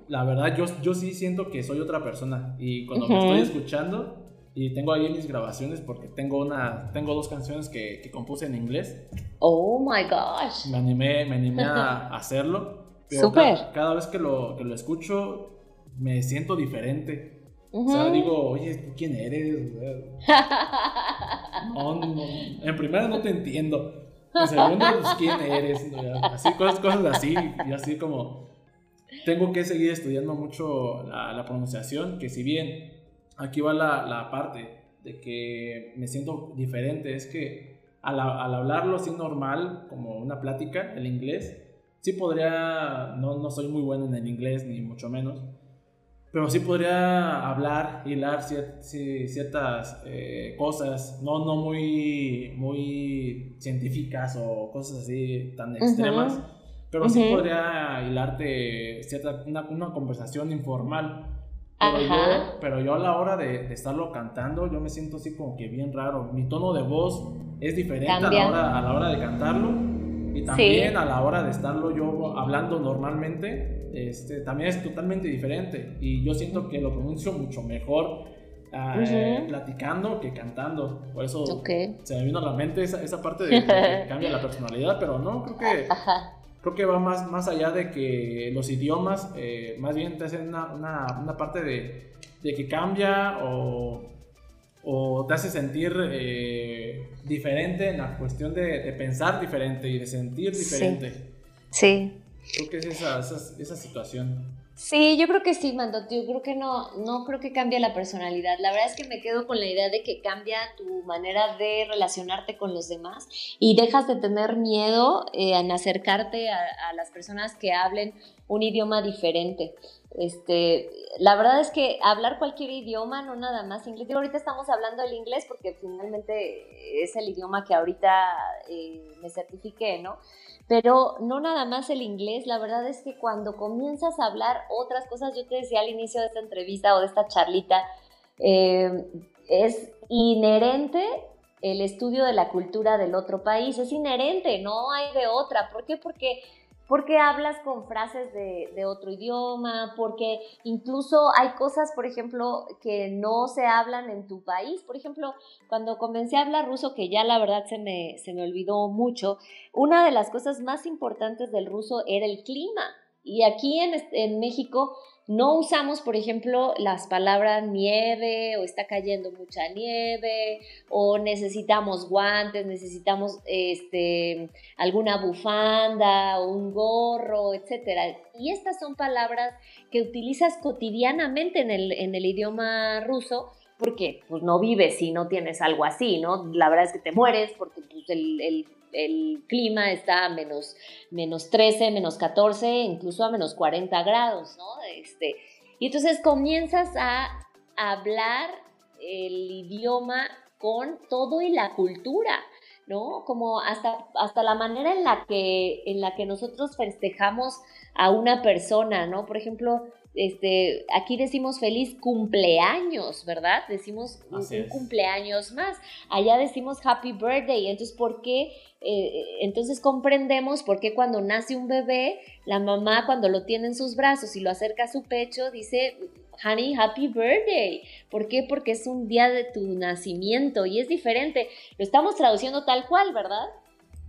la verdad, yo, yo sí siento que soy otra persona. Y cuando me estoy escuchando, y tengo ahí mis grabaciones porque tengo, una, tengo dos canciones que, que compuse en inglés. Oh my gosh. Me animé, me animé a hacerlo. Super. Cada, vez que lo, que lo escucho, me siento diferente. O sea, digo, oye, ¿tú quién eres? en primera no te entiendo. En segunda, pues, ¿quién eres? Así, cosas, cosas así. Y así como, tengo que seguir estudiando mucho la, pronunciación, que si bien aquí va la, la, parte de que me siento diferente, es que al, al, hablarlo así normal, como una plática, el inglés, sí podría, no, no soy muy bueno en el inglés, ni mucho menos, pero sí podría hablar, hilar ciertas eh, cosas, no, no muy, muy científicas o cosas así tan extremas, pero sí podría hilarte cierta, una, una conversación informal. Pero yo, pero yo, a la hora de, estarlo cantando, yo me siento así como que bien raro. Mi tono de voz es diferente a la, hora, a la hora de cantarlo. Y también a la hora de estarlo yo hablando normalmente, este, también es totalmente diferente. Y yo siento que lo pronuncio mucho mejor ah, platicando que cantando. Por eso se me vino a la mente esa, esa parte de que cambia la personalidad, pero no, creo que creo que va más, más allá de que los idiomas, eh, más bien te hacen una, una, parte de, de, que cambia o, o te hace sentir eh, diferente en la cuestión de, de, pensar diferente y de sentir diferente. Sí. Creo que es esa, esa, esa situación. Sí, yo creo que sí, Mando. Yo creo que no, no creo que cambie la personalidad. La verdad es que me quedo con la idea de que cambia tu manera de relacionarte con los demás y dejas de tener miedo eh, en acercarte a, las personas que hablen un idioma diferente. Este, la verdad es que hablar cualquier idioma, no nada más inglés. Digo, ahorita estamos hablando del inglés porque finalmente es el idioma que ahorita eh, me certifiqué, ¿no? Pero no nada más el inglés, la verdad es que cuando comienzas a hablar otras cosas, yo te decía al inicio de esta entrevista o de esta charlita, eh, es inherente el estudio de la cultura del otro país, es inherente, no hay de otra. ¿Por qué? Porque porque hablas con frases de, otro idioma, porque incluso hay cosas, por ejemplo, que no se hablan en tu país. Por ejemplo, cuando comencé a hablar ruso, que ya la verdad se me, se me olvidó mucho, una de las cosas más importantes del ruso era el clima. Y aquí en, en México no usamos, por ejemplo, las palabras nieve o está cayendo mucha nieve o necesitamos guantes, necesitamos este, alguna bufanda un gorro, etc. Y estas son palabras que utilizas cotidianamente en el, en el idioma ruso porque pues, no vives si no tienes algo así, ¿no? La verdad es que te mueres porque pues, el el clima está a menos, menos 13, menos 14, incluso a menos 40 grados, ¿no? Este, y entonces comienzas a hablar el idioma con todo y la cultura, ¿no? Como hasta, hasta la manera en la, que, en la que nosotros festejamos a una persona, ¿no? Por ejemplo, este, aquí decimos feliz cumpleaños, ¿verdad? Decimos un, cumpleaños más. Allá decimos happy birthday. Entonces, ¿por qué? Eh, entonces comprendemos por qué cuando nace un bebé, la mamá cuando lo tiene en sus brazos y lo acerca a su pecho, dice, honey, happy birthday. ¿Por qué? Porque es un día de tu nacimiento y es diferente. Lo estamos traduciendo tal cual, ¿verdad?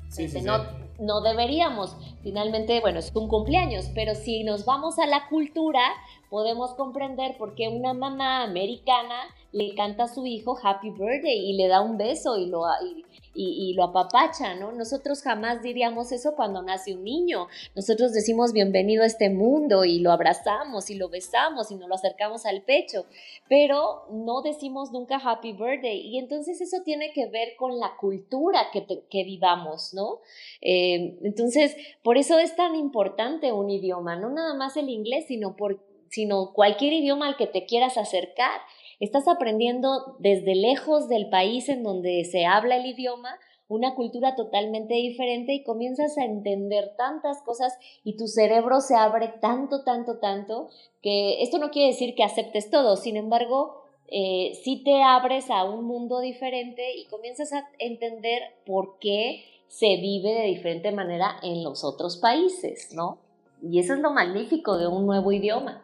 Sí, sí, no, no deberíamos. Finalmente, bueno, es un cumpleaños, pero si nos vamos a la cultura, podemos comprender por qué una mamá americana le canta a su hijo Happy Birthday y le da un beso y lo, y, lo apapacha, ¿no? Nosotros jamás diríamos eso cuando nace un niño. Nosotros decimos bienvenido a este mundo y lo abrazamos y lo besamos y nos lo acercamos al pecho, pero no decimos nunca happy birthday. Y entonces eso tiene que ver con la cultura que, que vivamos, ¿no? Eh, entonces, por eso es tan importante un idioma, no nada más el inglés, sino, por, sino cualquier idioma al que te quieras acercar Estás aprendiendo desde lejos del país en donde se habla el idioma, una cultura totalmente diferente y comienzas a entender tantas cosas y tu cerebro se abre tanto, tanto, tanto, que esto no quiere decir que aceptes todo, sin embargo, eh, sí te abres a un mundo diferente y comienzas a entender por qué se vive de diferente manera en los otros países, ¿no? Y eso es lo magnífico de un nuevo idioma.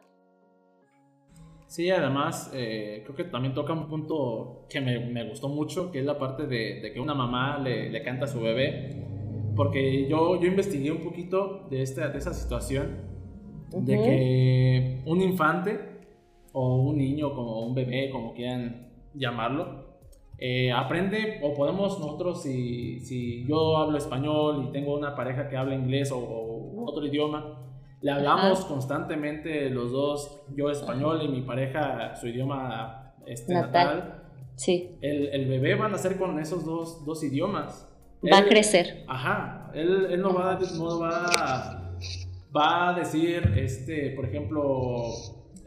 Sí, además, eh, creo que también toca un punto que me, me gustó mucho, que es la parte de, de que una mamá le, le, canta a su bebé. Porque yo, yo investigué un poquito de, esta, de esa situación, de que un infante o un niño, como un bebé, como quieran llamarlo, eh, aprende, o podemos nosotros, si, si yo hablo español y tengo una pareja que habla inglés o, o otro idioma, le hablamos constantemente los dos, yo español y mi pareja su idioma este, natal. Sí. El, el, bebé va a nacer con esos dos, dos idiomas. Va a crecer. Ajá. Él, él no, va, no va va a decir, este, por ejemplo,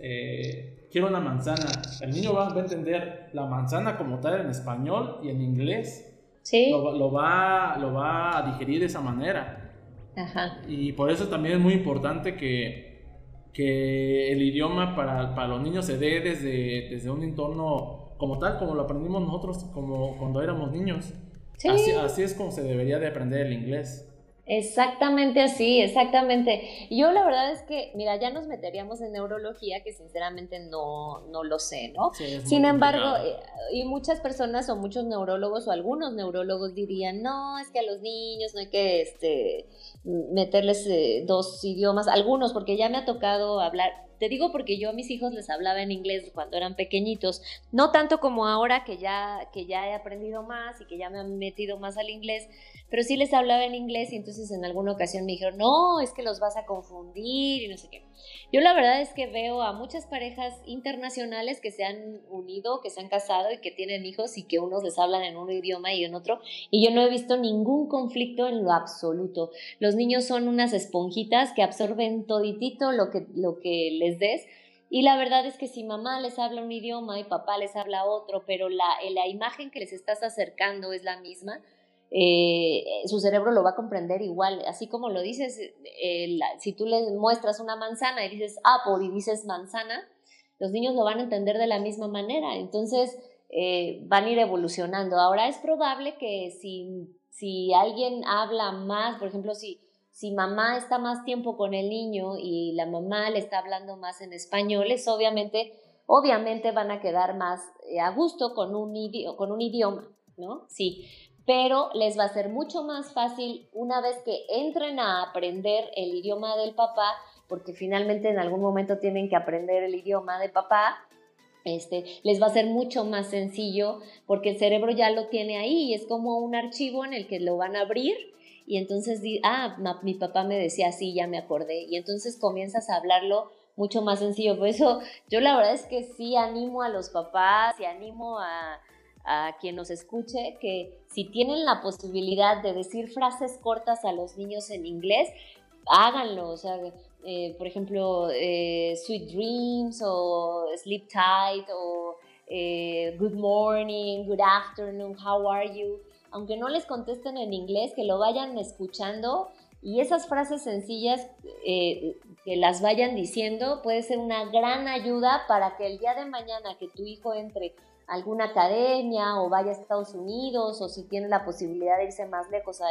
eh, quiero una manzana. El niño va, a entender la manzana como tal en español y en inglés. Sí. Lo, va, lo va a digerir de esa manera. Ajá. Y por eso también es muy importante que, que el idioma para, para los niños se dé desde, desde un entorno como tal, como lo aprendimos nosotros como cuando éramos niños. Sí. Así, así es como se debería de aprender el inglés. Exactamente así, exactamente. Yo la verdad es que, mira, ya nos meteríamos en neurología, que sinceramente no, no lo sé, ¿no? Sí, Sin embargo, eh, y muchas personas o muchos neurólogos o algunos neurólogos dirían, no, es que a los niños no hay que este, meterles eh, dos idiomas, algunos, porque ya me ha tocado hablar, te digo porque yo a mis hijos les hablaba en inglés cuando eran pequeñitos, no tanto como ahora que ya, que ya he aprendido más y que ya me han metido más al inglés, pero sí les hablaba en inglés y entonces en alguna ocasión me dijeron, no, es que los vas a confundir y no sé qué. Yo la verdad es que veo a muchas parejas internacionales que se han unido, que se han casado y que tienen hijos y que unos les hablan en un idioma y en otro, y yo no he visto ningún conflicto en lo absoluto. Los niños son unas esponjitas que absorben toditito lo que, lo que les des. Y la verdad es que si mamá les habla un idioma y papá les habla otro, pero la, la imagen que les estás acercando es la misma, eh, su cerebro lo va a comprender igual. Así como lo dices, eh, si tú les muestras una manzana y dices apple y dices manzana, los niños lo van a entender de la misma manera. Entonces, eh, van a ir evolucionando. Ahora es probable que si, si alguien habla más, por ejemplo, si, si mamá está más tiempo con el niño y la mamá le está hablando más en español, es obviamente, obviamente van a quedar más eh, a gusto con un, idi con un idioma, ¿no? Sí, pero les va a ser mucho más fácil una vez que entren a aprender el idioma del papá, porque finalmente en algún momento tienen que aprender el idioma de papá, este, les va a ser mucho más sencillo porque el cerebro ya lo tiene ahí y es como un archivo en el que lo van a abrir y entonces, ah, mi papá me decía así, ya me acordé, y entonces comienzas a hablarlo mucho más sencillo. Por eso yo la verdad es que sí animo a los papás y animo a, a quien nos escuche que si tienen la posibilidad de decir frases cortas a los niños en inglés, háganlo. O sea, eh, por ejemplo, eh, Sweet Dreams o Sleep Tight o eh, Good Morning, Good Afternoon, How are you? Aunque no les contesten en inglés, que lo vayan escuchando y esas frases sencillas que las vayan diciendo puede ser una gran ayuda para que el día de mañana que tu hijo entre alguna academia o vaya a Estados Unidos o si tiene la posibilidad de irse más lejos a,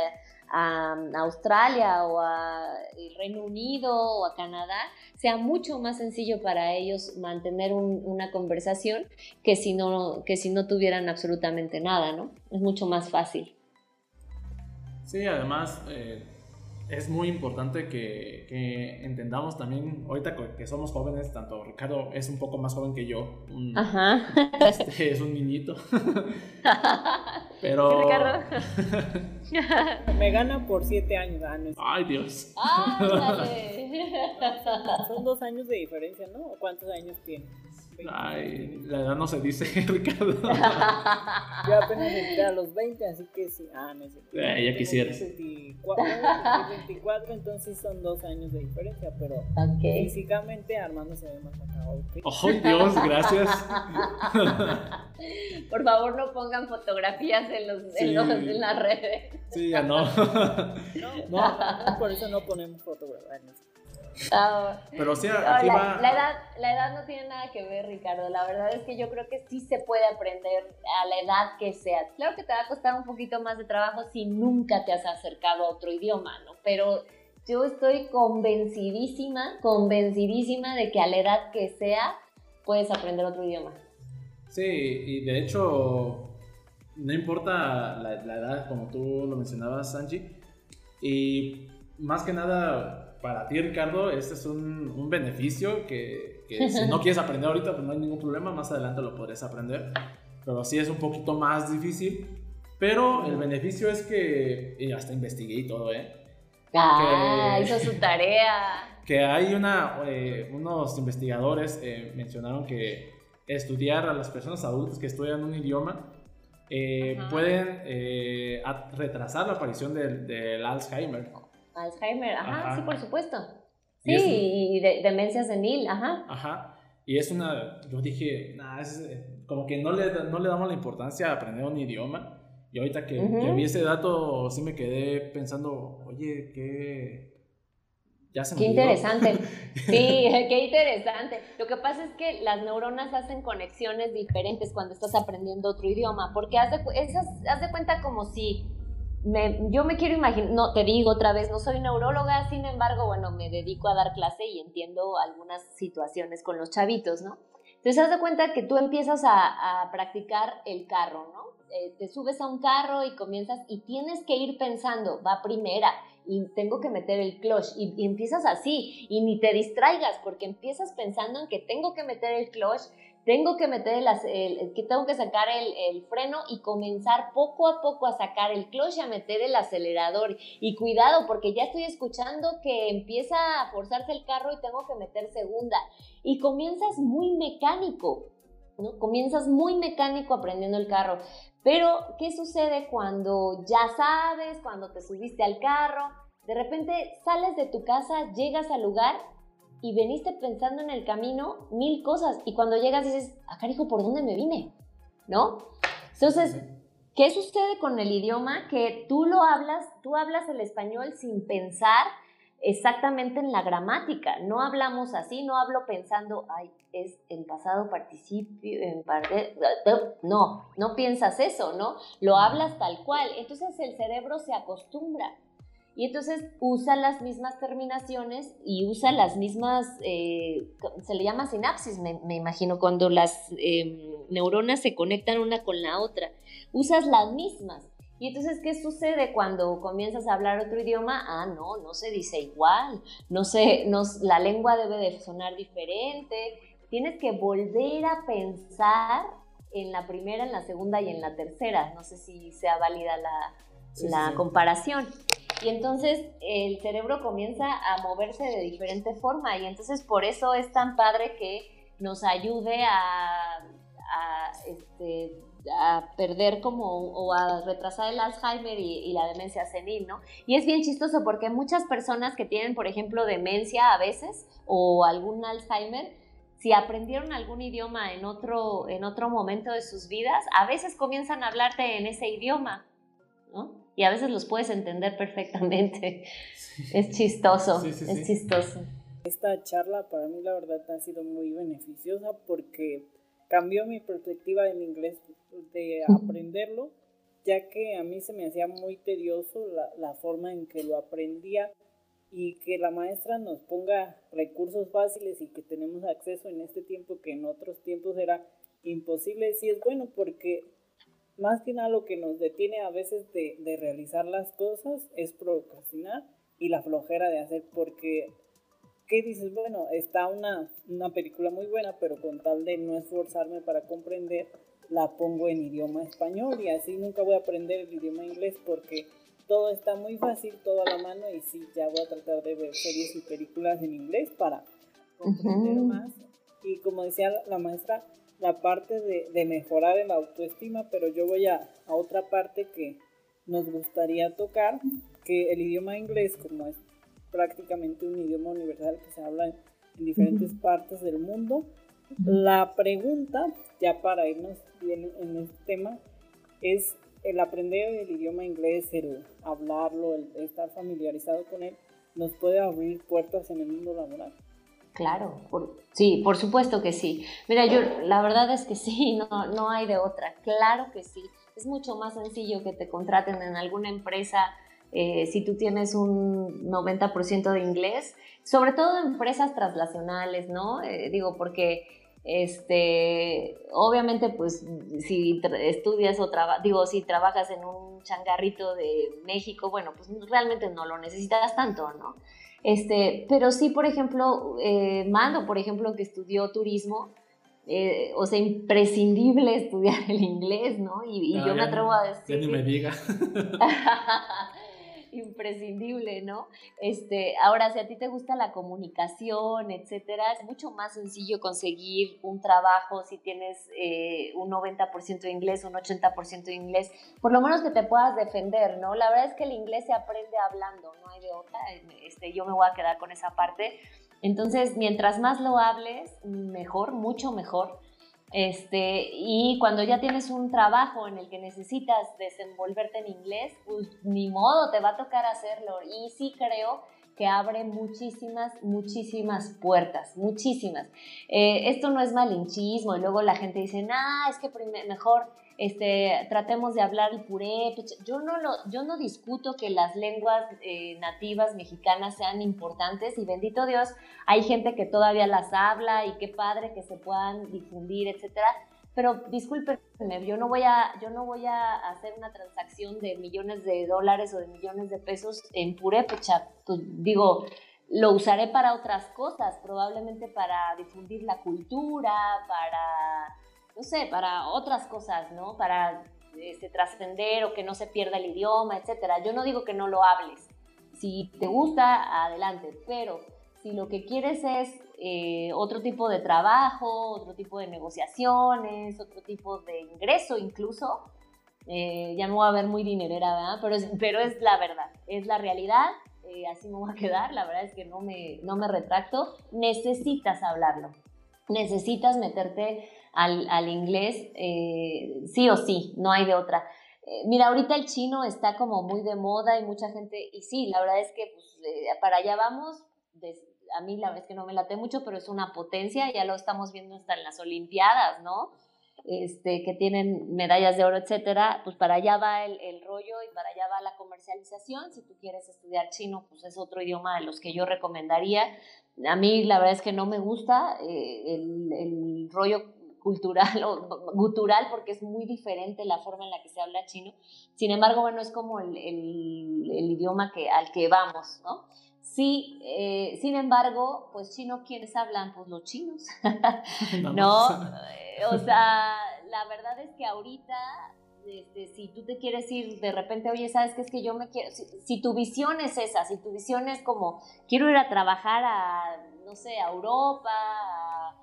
a Australia o a el Reino Unido o a Canadá, sea mucho más sencillo para ellos mantener un, una conversación que si, no, que si no tuvieran absolutamente nada, ¿no? Es mucho más fácil. Sí, además eh, es muy importante que, que, entendamos también, ahorita que somos jóvenes, tanto Ricardo es un poco más joven que yo, un, Ajá. Este, es un niñito. Pero. Ricardo? Me gana por siete años. Ah. Ay, Dios. Son dos años de diferencia, ¿no? ¿O cuántos años tiene? Ay, la edad no se dice, Ricardo. Yo apenas entré a los 20, así que sí. Ah, no sé. Eh, ya quisieras. 24, 24, entonces son dos años de diferencia, pero okay. físicamente Armando se ve más acabado. ¿okay? ¡Ay, Dios! Gracias. Por favor, no pongan fotografías en, los, sí. en, los, en las redes. Sí, ya no. no, no, por eso no ponemos fotografías. Ah, Pero sí, aquí no. La edad, la edad no tiene nada que ver, Ricardo. La verdad es que yo creo que sí se puede aprender a la edad que sea. Claro que te va a costar un poquito más de trabajo si nunca te has acercado a otro idioma, ¿no? Pero yo estoy convencidísima, convencidísima de que a la edad que sea puedes aprender otro idioma. Sí, y de hecho, no importa la, la edad, como tú lo mencionabas, Sanji. Y más que nada, para ti, Ricardo, este es un, un beneficio que, que, si no quieres aprender ahorita, pues no hay ningún problema, más adelante lo podrás aprender. Pero sí es un poquito más difícil. Pero el beneficio es que, y hasta investigué y todo, ¿eh? Ah, que, hizo su tarea. Que hay una, eh, unos investigadores eh, mencionaron que estudiar a las personas adultas que estudian un idioma eh, pueden retrasar la aparición del, del Alzheimer. Alzheimer, ajá, ajá, sí, por supuesto. Sí, y, de, demencia senil, ajá. Ajá. Y es una, yo dije, nah, es eh, como que no le, no le damos la importancia a aprender un idioma. Y ahorita que, que vi ese dato, sí me quedé pensando, oye, qué, ya se me qué interesante. Sí, qué interesante. Lo que pasa es que las neuronas hacen conexiones diferentes cuando estás aprendiendo otro idioma, porque haz de, esas, haz de cuenta como si me, yo me quiero imaginar, no, te digo otra vez, no soy neuróloga, sin embargo, bueno, me dedico a dar clase y entiendo algunas situaciones con los chavitos, ¿no? Entonces, haz de cuenta que tú empiezas a, practicar el carro, ¿no? Eh, te subes a un carro y comienzas y tienes que ir pensando, va primera y tengo que meter el clutch y, y, empiezas así y ni te distraigas porque empiezas pensando en que tengo que meter el clutch tengo que meter el, que tengo que sacar el, freno y comenzar poco a poco a sacar el clutch a meter el acelerador. Y cuidado, porque ya estoy escuchando que empieza a forzarse el carro y tengo que meter segunda. Y comienzas muy mecánico, ¿no? Comienzas muy mecánico aprendiendo el carro. Pero, ¿qué sucede cuando ya sabes, cuando te subiste al carro? De repente sales de tu casa, llegas al lugar y veniste pensando en el camino mil cosas y cuando llegas dices, ah, carijo, ¿por dónde me vine? ¿No? Entonces, ¿qué sucede con el idioma? Que tú lo hablas, tú hablas el español sin pensar exactamente en la gramática. No hablamos así, no hablo pensando, ay, es en pasado participio, en parte... No, no piensas eso, ¿no? Lo hablas tal cual. Entonces el cerebro se acostumbra y entonces usa las mismas terminaciones y usa las mismas, eh, se le llama sinapsis, me, imagino, cuando las em, neuronas se conectan una con la otra. Usas las mismas. Y entonces, ¿qué sucede cuando comienzas a hablar otro idioma? Ah, no, no se dice igual, no sé, no, la lengua debe de sonar diferente. Tienes que volver a pensar en la primera, en la segunda y en la tercera. No sé si sea válida la, la comparación. Y entonces el cerebro comienza a moverse de diferente forma y entonces por eso es tan padre que nos ayude a, a, este, a perder como o a retrasar el Alzheimer y, la demencia senil, ¿no? Y es bien chistoso porque muchas personas que tienen, por ejemplo, demencia a veces o algún Alzheimer, si aprendieron algún idioma en otro, en otro momento de sus vidas, a veces comienzan a hablarte en ese idioma, ¿no? Y a veces los puedes entender perfectamente. Es chistoso, es chistoso. Esta charla para mí la verdad ha sido muy beneficiosa porque cambió mi perspectiva del inglés de aprenderlo, ya que a mí se me hacía muy tedioso la, la forma en que lo aprendía y que la maestra nos ponga recursos fáciles y que tenemos acceso en este tiempo que en otros tiempos era imposible. Sí es bueno porque más que nada lo que nos detiene a veces de, de realizar las cosas es procrastinar y la flojera de hacer porque ¿qué dices? Bueno, está una, una película muy buena, pero con tal de no esforzarme para comprender, la pongo en idioma español y así nunca voy a aprender el idioma inglés porque todo está muy fácil, todo a la mano y sí, ya voy a tratar de ver series y películas en inglés para comprender más. Y como decía la maestra, la parte de, de mejorar el autoestima, pero yo voy a, a otra parte que nos gustaría tocar, que el idioma inglés, como es prácticamente un idioma universal que se habla en, diferentes partes del mundo, la pregunta, ya para irnos bien en este tema, es el aprender el idioma inglés, el hablarlo, el estar familiarizado con él, nos puede abrir puertas en el mundo laboral. Claro, sí, por supuesto que sí. Mira, yo la verdad es que sí, no, no hay de otra. Claro que sí. Es mucho más sencillo que te contraten en alguna empresa eh, si tú tienes un 90% de inglés, sobre todo empresas translacionales, ¿no? Eh, digo, porque este, obviamente, pues, si estudias o trabajas, digo, si trabajas en un changarrito de México, bueno, pues realmente no lo necesitas tanto, ¿no? Este, pero sí, por ejemplo, eh, Mando, por ejemplo, que estudió turismo, eh, o sea, imprescindible estudiar el inglés, ¿no? Y, yo me atrevo a decir... Ya ni me diga. imprescindible, ¿no? Este, ahora, si a ti te gusta la comunicación, etcétera, es mucho más sencillo conseguir un trabajo si tienes eh, un 90% de inglés, un 80% de inglés, por lo menos que te puedas defender, ¿no? La verdad es que el inglés se aprende hablando, no hay de otra, este, yo me voy a quedar con esa parte. Entonces, mientras más lo hables, mejor, mucho mejor. Este, y cuando ya tienes un trabajo en el que necesitas desenvolverte en inglés, pues ni modo, te va a tocar hacerlo. Y sí creo que abre muchísimas, muchísimas puertas, muchísimas. Eh, esto no es malinchismo y luego la gente dice, ah, es que mejor este, tratemos de hablar el puré. Yo no, lo, yo no discuto que las lenguas eh, nativas mexicanas sean importantes y bendito Dios, hay gente que todavía las habla y qué padre que se puedan difundir, etcétera. Pero discúlpenme, yo no voy a, yo no voy a hacer una transacción de millones de dólares o de millones de pesos en purépecha. Pues, digo, lo usaré para otras cosas, probablemente para difundir la cultura, para no sé, para otras cosas, ¿no? Para este, trascender o que no se pierda el idioma, etcétera. Yo no digo que no lo hables. Si te gusta, adelante, pero si lo que quieres es eh, otro tipo de trabajo, otro tipo de negociaciones, otro tipo de ingreso incluso, eh, ya me voy a ver muy dinerera, ¿verdad? Pero es, pero es la verdad, es la realidad, eh, así me voy a quedar, la verdad es que no me, no me retracto, necesitas hablarlo, necesitas meterte al, inglés, eh, sí o sí, no hay de otra. Eh, mira, ahorita el chino está como muy de moda y mucha gente, y sí, la verdad es que pues, eh, para allá vamos, a mí la verdad es que no me late mucho, pero es una potencia, ya lo estamos viendo hasta en las Olimpiadas, ¿no? Este, que tienen medallas de oro, etcétera, pues para allá va el, rollo y para allá va la comercialización. Si tú quieres estudiar chino, pues es otro idioma de los que yo recomendaría. A mí la verdad es que no me gusta el, el rollo cultural o gutural porque es muy diferente la forma en la que se habla chino. Sin embargo, bueno, es como el, el, idioma que, al que vamos, ¿no? Sí, eh, sin embargo, pues chino, ¿quiénes hablan? Pues los chinos, ¿no? Eh, o sea, la verdad es que ahorita, este, si tú te quieres ir de repente, oye, ¿sabes qué es que yo me quiero? Si, si, tu visión es esa, si tu visión es como, quiero ir a trabajar a, no sé, a Europa, a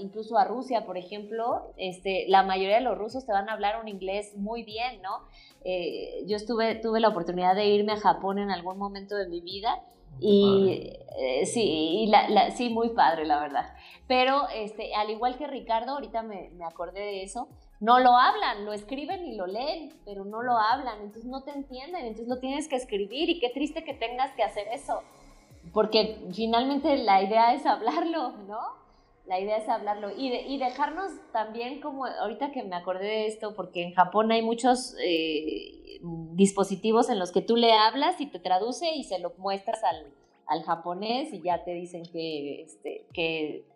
incluso a Rusia, por ejemplo, este, la mayoría de los rusos te van a hablar un inglés muy bien, ¿no? Eh, yo estuve, tuve la oportunidad de irme a Japón en algún momento de mi vida y eh, sí, sí, muy padre, la verdad. Pero este, al igual que Ricardo, ahorita me, me, acordé de eso, no lo hablan, lo escriben y lo leen, pero no lo hablan, entonces no te entienden, entonces lo tienes que escribir y qué triste que tengas que hacer eso, porque finalmente la idea es hablarlo, ¿no? La idea es hablarlo y, y dejarnos también como, ahorita que me acordé de esto, porque en Japón hay muchos eh, dispositivos en los que tú le hablas y te traduce y se lo muestras al, al japonés y ya te dicen que, este, que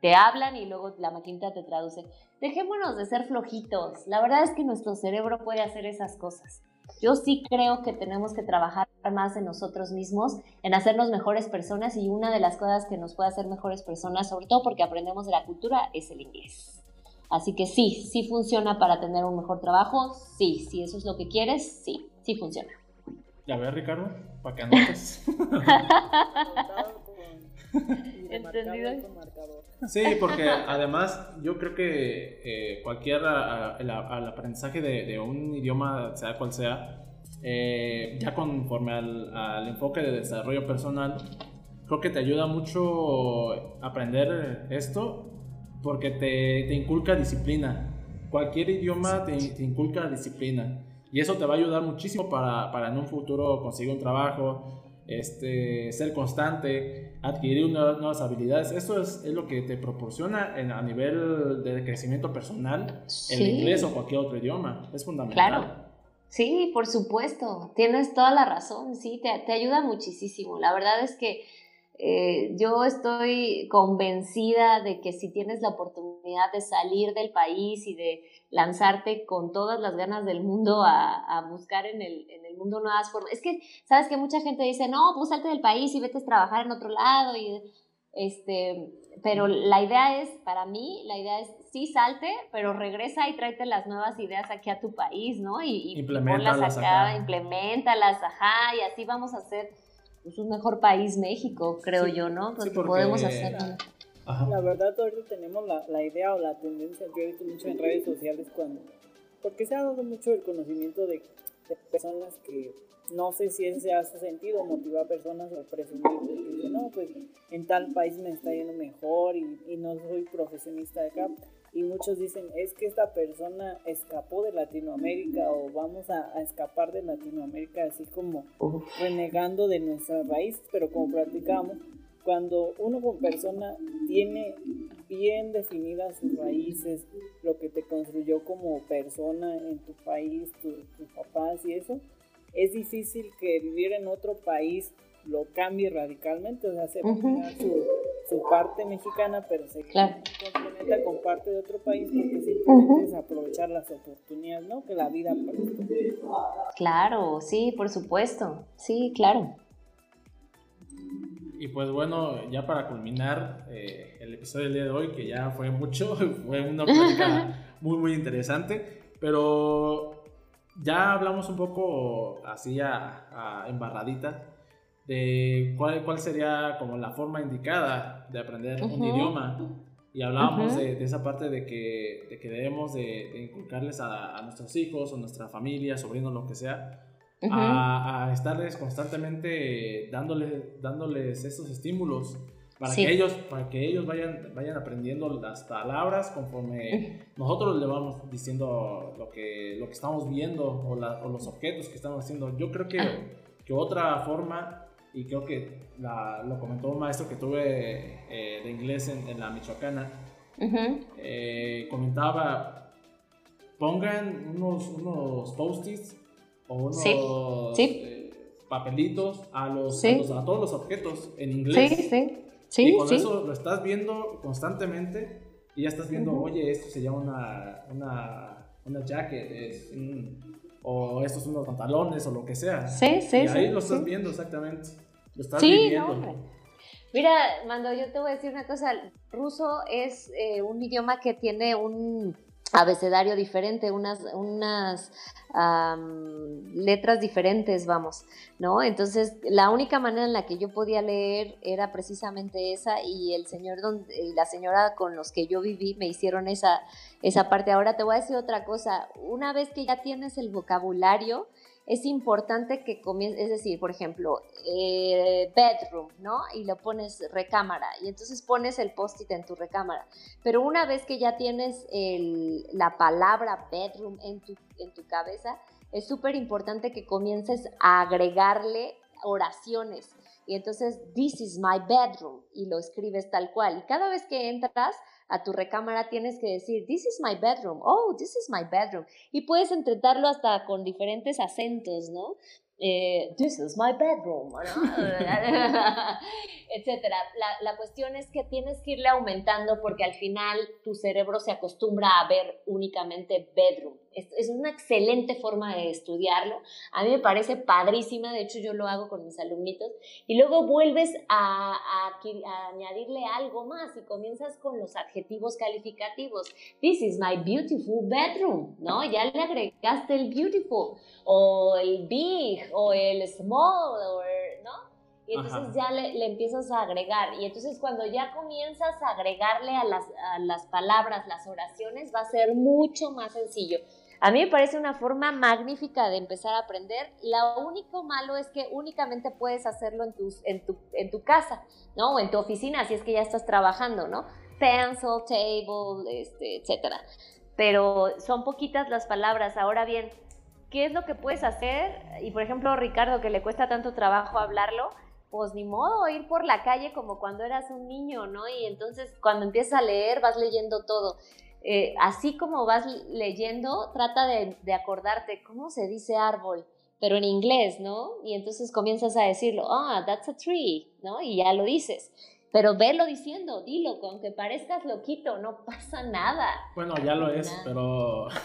te hablan y luego la maquinita te traduce. Dejémonos de ser flojitos. La verdad es que nuestro cerebro puede hacer esas cosas. Yo sí creo que tenemos que trabajar más en nosotros mismos, en hacernos mejores personas y una de las cosas que nos puede hacer mejores personas, sobre todo porque aprendemos de la cultura, es el inglés. Así que sí, sí funciona para tener un mejor trabajo, sí, si eso es lo que quieres, sí, sí funciona. Ya ves, Ricardo, para que anotes. ¿Entendido? Sí, porque además yo creo que eh, cualquier al aprendizaje de, un idioma, sea cual sea, eh, ya conforme al, enfoque de desarrollo personal, creo que te ayuda mucho aprender esto porque te, te inculca disciplina. Cualquier idioma te, te, inculca disciplina y eso te va a ayudar muchísimo para, para en un futuro conseguir un trabajo, este, ser constante, adquirir nuevas, habilidades. Eso es, es, lo que te proporciona en, a nivel de crecimiento personal el inglés o cualquier otro idioma. Es fundamental. Claro. Sí, por supuesto. Tienes toda la razón. Sí, te, te ayuda muchísimo. La verdad es que eh, yo estoy convencida de que si tienes la oportunidad de salir del país y de lanzarte con todas las ganas del mundo a, buscar en el, en el, mundo nuevas formas, es que, sabes que mucha gente dice, no, pues salte del país y vete a trabajar en otro lado y este, pero la idea es, para mí, la idea es, sí, salte, pero regresa y tráete las nuevas ideas aquí a tu país, ¿no? Y, y ponlas acá, implementalas, ajá, y así vamos a hacer pues, un mejor país México, creo yo, ¿no? Porque, podemos hacerlo. La verdad, ahorita tenemos la, la, idea o la tendencia, yo he visto mucho en redes sociales cuando, porque se ha dado mucho el conocimiento de, de personas que no sé si ese su sentido, motivar a personas a presumir que no, pues en tal país me está yendo mejor y, y, no soy profesionista de acá. Y muchos dicen, es que esta persona escapó de Latinoamérica o vamos a, a escapar de Latinoamérica así como renegando de nuestras raíces, pero como platicamos, cuando uno como persona tiene bien definidas sus raíces, lo que te construyó como persona en tu país, tus papás y eso, es difícil que vivir en otro país lo cambie radicalmente, o sea, se su, su, parte mexicana, pero se complementa con parte de otro país porque simplemente es aprovechar las oportunidades, ¿no? Que la vida. Claro, sí, por supuesto, sí, claro. Y pues bueno, ya para culminar eh, el episodio del día de hoy, que ya fue mucho, fue una plática muy, muy interesante, pero ya hablamos un poco así a, embarradita de cuál, cuál sería como la forma indicada de aprender un idioma. Y hablábamos de, esa parte de que, de que debemos de, inculcarles a, nuestros hijos o nuestra familia, sobrinos, lo que sea, a, a, estarles constantemente dándoles, dándoles esos estímulos para que ellos para que ellos vayan vayan aprendiendo las palabras conforme nosotros le vamos diciendo lo que lo que estamos viendo o, los objetos que estamos haciendo. Yo creo que, ah. que otra forma y creo que lo comentó un maestro que tuve eh, de inglés en, la Michoacana eh, comentaba pongan unos unos post-its o unos eh, papelitos a los, a a todos los objetos en inglés sí, sí Sí, y con eso lo estás viendo constantemente y ya estás viendo, oye, esto se llama una, una, una jacket, es o estos son unos pantalones o lo que sea. Sí, sí. Y ahí lo estás viendo exactamente. Lo estás viendo. Mira, Mando, yo te voy a decir una cosa. ruso es eh, un idioma que tiene un abecedario diferente, unas, unas letras diferentes, vamos, ¿no? Entonces, la única manera en la que yo podía leer era precisamente esa y el señor y la señora con los que yo viví me hicieron esa, esa parte. Ahora te voy a decir otra cosa, una vez que ya tienes el vocabulario, es importante que comiences, es decir, por ejemplo, eh, bedroom, ¿no? Y lo pones recámara, y entonces pones el post-it en tu recámara. Pero una vez que ya tienes la palabra bedroom en tu, en tu cabeza, es súper importante que comiences a agregarle oraciones. Y entonces, this is my bedroom, y lo escribes tal cual. Y cada vez que entras, a tu recámara tienes que decir, this is my bedroom, oh, this is my bedroom. Y puedes entretarlo hasta con diferentes acentos, ¿no? Eh, this is my bedroom, etcétera. La, la, cuestión es que tienes que irle aumentando porque al final tu cerebro se acostumbra a ver únicamente bedroom. Es, es, una excelente forma de estudiarlo. A mí me parece padrísima, de hecho yo lo hago con mis alumnitos. Y luego vuelves a, a, a añadirle algo más y comienzas con los adjetivos calificativos. This is my beautiful bedroom, ¿no? Ya le agregaste el beautiful o el big o el small, ¿no? Y entonces ya le, empiezas a agregar. Y entonces cuando ya comienzas a agregarle a las, a las palabras, las oraciones, va a ser mucho más sencillo. A mí me parece una forma magnífica de empezar a aprender. Lo único malo es que únicamente puedes hacerlo en, tus, en, tu, en tu casa, ¿no? O en tu oficina, si es que ya estás trabajando, ¿no? Pencil, table, este, etcétera. Pero son poquitas las palabras. Ahora bien, ¿qué es lo que puedes hacer? Y por ejemplo, Ricardo, que le cuesta tanto trabajo hablarlo, pues ni modo, ir por la calle como cuando eras un niño, ¿no? Y entonces cuando empiezas a leer vas leyendo todo. Eh, así como vas leyendo, trata de, de, acordarte cómo se dice árbol, pero en inglés, ¿no? Y entonces comienzas a decirlo, ah, that's a tree, ¿no? Y ya lo dices. Pero velo diciendo, dilo, aunque parezcas loquito, no pasa nada. Bueno, ya lo es, pero...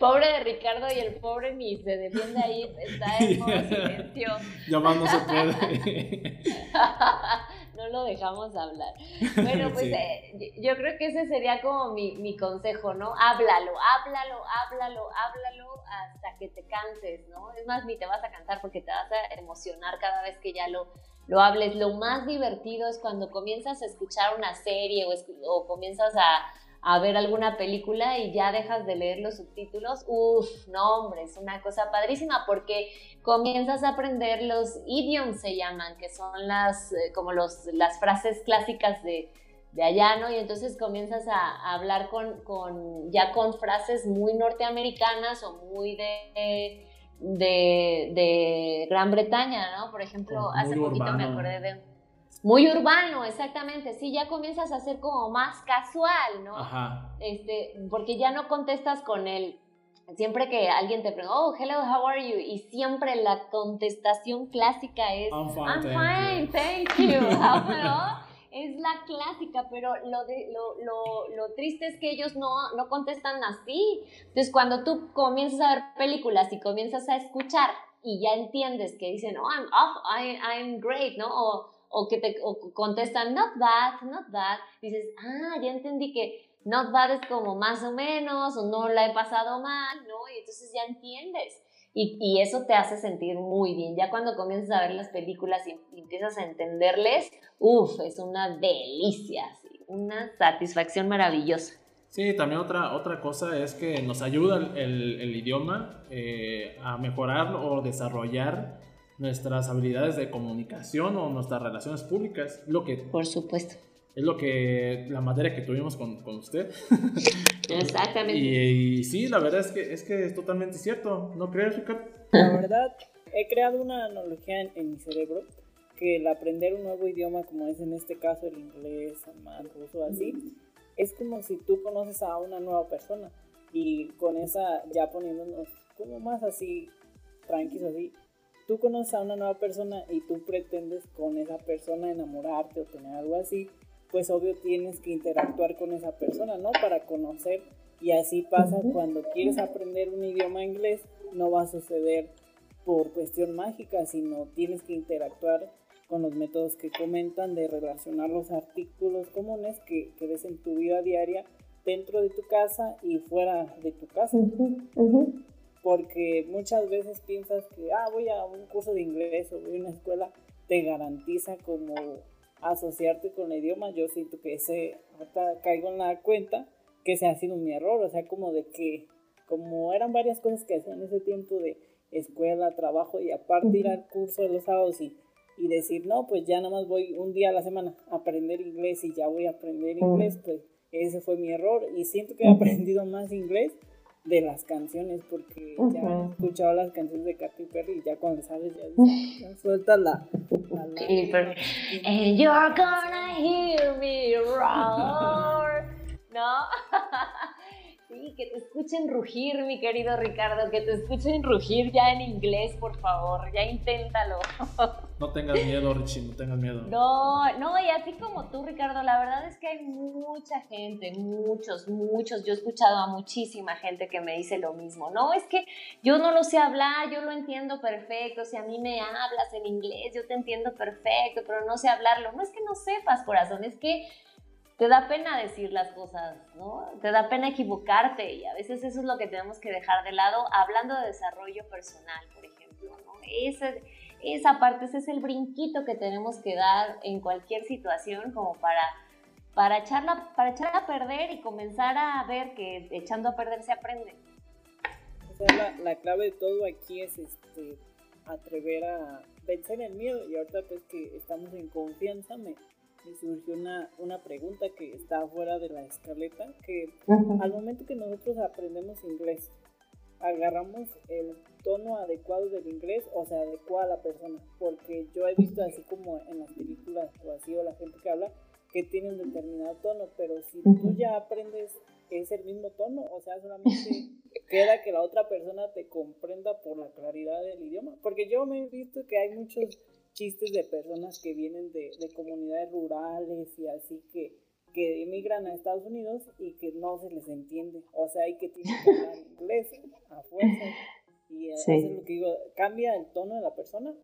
pobre de Ricardo y el pobre ni se defiende ahí, está en modo silencio. Ya más no se puede. no lo dejamos hablar. Bueno, pues eh, yo creo que ese sería como mi, mi, consejo, ¿no? Háblalo, háblalo, háblalo, háblalo hasta que te canses, ¿no? Es más, ni te vas a cansar porque te vas a emocionar cada vez que ya lo, lo hables. Lo más divertido es cuando comienzas a escuchar una serie o, o comienzas a a ver alguna película y ya dejas de leer los subtítulos, uff, no hombre, es una cosa padrísima porque comienzas a aprender los idioms se llaman, que son las eh, como los, las frases clásicas de, de allá, ¿no? Y entonces comienzas a, hablar con, con, ya con frases muy norteamericanas o muy de, de, de Gran Bretaña, ¿no? Por ejemplo, hace poquito me acordé de muy urbano, exactamente. Sí, ya comienzas a ser como más casual, ¿no? Ajá. Este, porque ya no contestas con él. Siempre que alguien te pregunta, oh, hello, how are you? Y siempre la contestación clásica es, I'm fine, thank, you. Es la clásica, pero lo, de, lo, lo, lo, triste es que ellos no, no contestan así. Entonces, cuando tú comienzas a ver películas y comienzas a escuchar y ya entiendes que dicen, oh, I'm, oh, I'm great, ¿no? O, o que te contestan not bad, not bad, dices, ah, ya entendí que not bad es como más o menos, o no la he pasado mal, ¿no? Y entonces ya entiendes. Y, y eso te hace sentir muy bien. Ya cuando comienzas a ver las películas y, empiezas a entenderles, uff, es una delicia, una satisfacción maravillosa. Sí, también otra, otra cosa es que nos ayuda el, el, idioma eh, a mejorar o desarrollar nuestras habilidades de comunicación o nuestras relaciones públicas. Lo que, Por supuesto. Es lo que, la materia que tuvimos con, con usted. Exactamente. Y, sí, la verdad es que, es que es totalmente cierto. ¿No crees, Ricardo? La verdad, he creado una analogía en, mi cerebro que el aprender un nuevo idioma, como es en este caso el inglés, alemán, ruso, así, es como si tú conoces a una nueva persona y con esa ya poniéndonos como más así, tranquilos así, tú conoces a una nueva persona y tú pretendes con esa persona enamorarte o tener algo así, pues obvio tienes que interactuar con esa persona, ¿no? Para conocer. Y así pasa cuando quieres aprender un idioma inglés, no va a suceder por cuestión mágica, sino tienes que interactuar con los métodos que comentan de relacionar los artículos comunes que, que ves en tu vida diaria dentro de tu casa y fuera de tu casa porque muchas veces piensas que, ah, voy a un curso de inglés o voy a una escuela, te garantiza como asociarte con el idioma. Yo siento que ese, ahorita caigo en la cuenta que ese ha sido mi error, o sea, como de que, como eran varias cosas que hacía en ese tiempo de escuela, trabajo y aparte ir al curso de los sábados y, y decir, no, pues ya nada más voy un día a la semana a aprender inglés y ya voy a aprender inglés, pues ese fue mi error y siento que he aprendido más inglés de las canciones, porque ya he escuchado las canciones de Katy Perry y ya cuando sabes, ya, ya sueltas la, And you're gonna hear me roar. ¿No? Sí, que te escuchen rugir, mi querido Ricardo, que te escuchen rugir ya en inglés, por favor, ya inténtalo. No tengas miedo, Richie, no tengas miedo. No, no, y así como tú, Ricardo, la verdad es que hay mucha gente, muchos, muchos, yo he escuchado a muchísima gente que me dice lo mismo, no, es que yo no lo sé hablar, yo lo entiendo perfecto, si a mí me hablas en inglés, yo te entiendo perfecto, pero no sé hablarlo, no es que no sepas, corazón, es que te da pena decir las cosas, ¿no? Te da pena equivocarte y a veces eso es lo que tenemos que dejar de lado hablando de desarrollo personal, por ejemplo, ¿no? Esa, parte, ese es el brinquito que tenemos que dar en cualquier situación como para, para, echarla, para echarla a perder y comenzar a ver que echando a perder se aprende. O sea, la, la clave de todo aquí es este, atrever a vencer el miedo y ahorita pues que estamos en confianza me me surgió una, una pregunta que está fuera de la escaleta, que al momento que nosotros aprendemos inglés, agarramos el tono adecuado del inglés o se adecua a la persona, porque yo he visto así como en las películas o así o la gente que habla que tiene un determinado tono, pero si tú ya aprendes es el mismo tono, o sea, solamente queda que la otra persona te comprenda por la claridad del idioma, porque yo me he visto que hay muchos chistes de personas que vienen de, de comunidades rurales y así que, que emigran a Estados Unidos y que no se les entiende. O sea, hay que tienen que hablar inglés a fuerza. Y eso es lo que digo, ¿cambia el tono de la persona?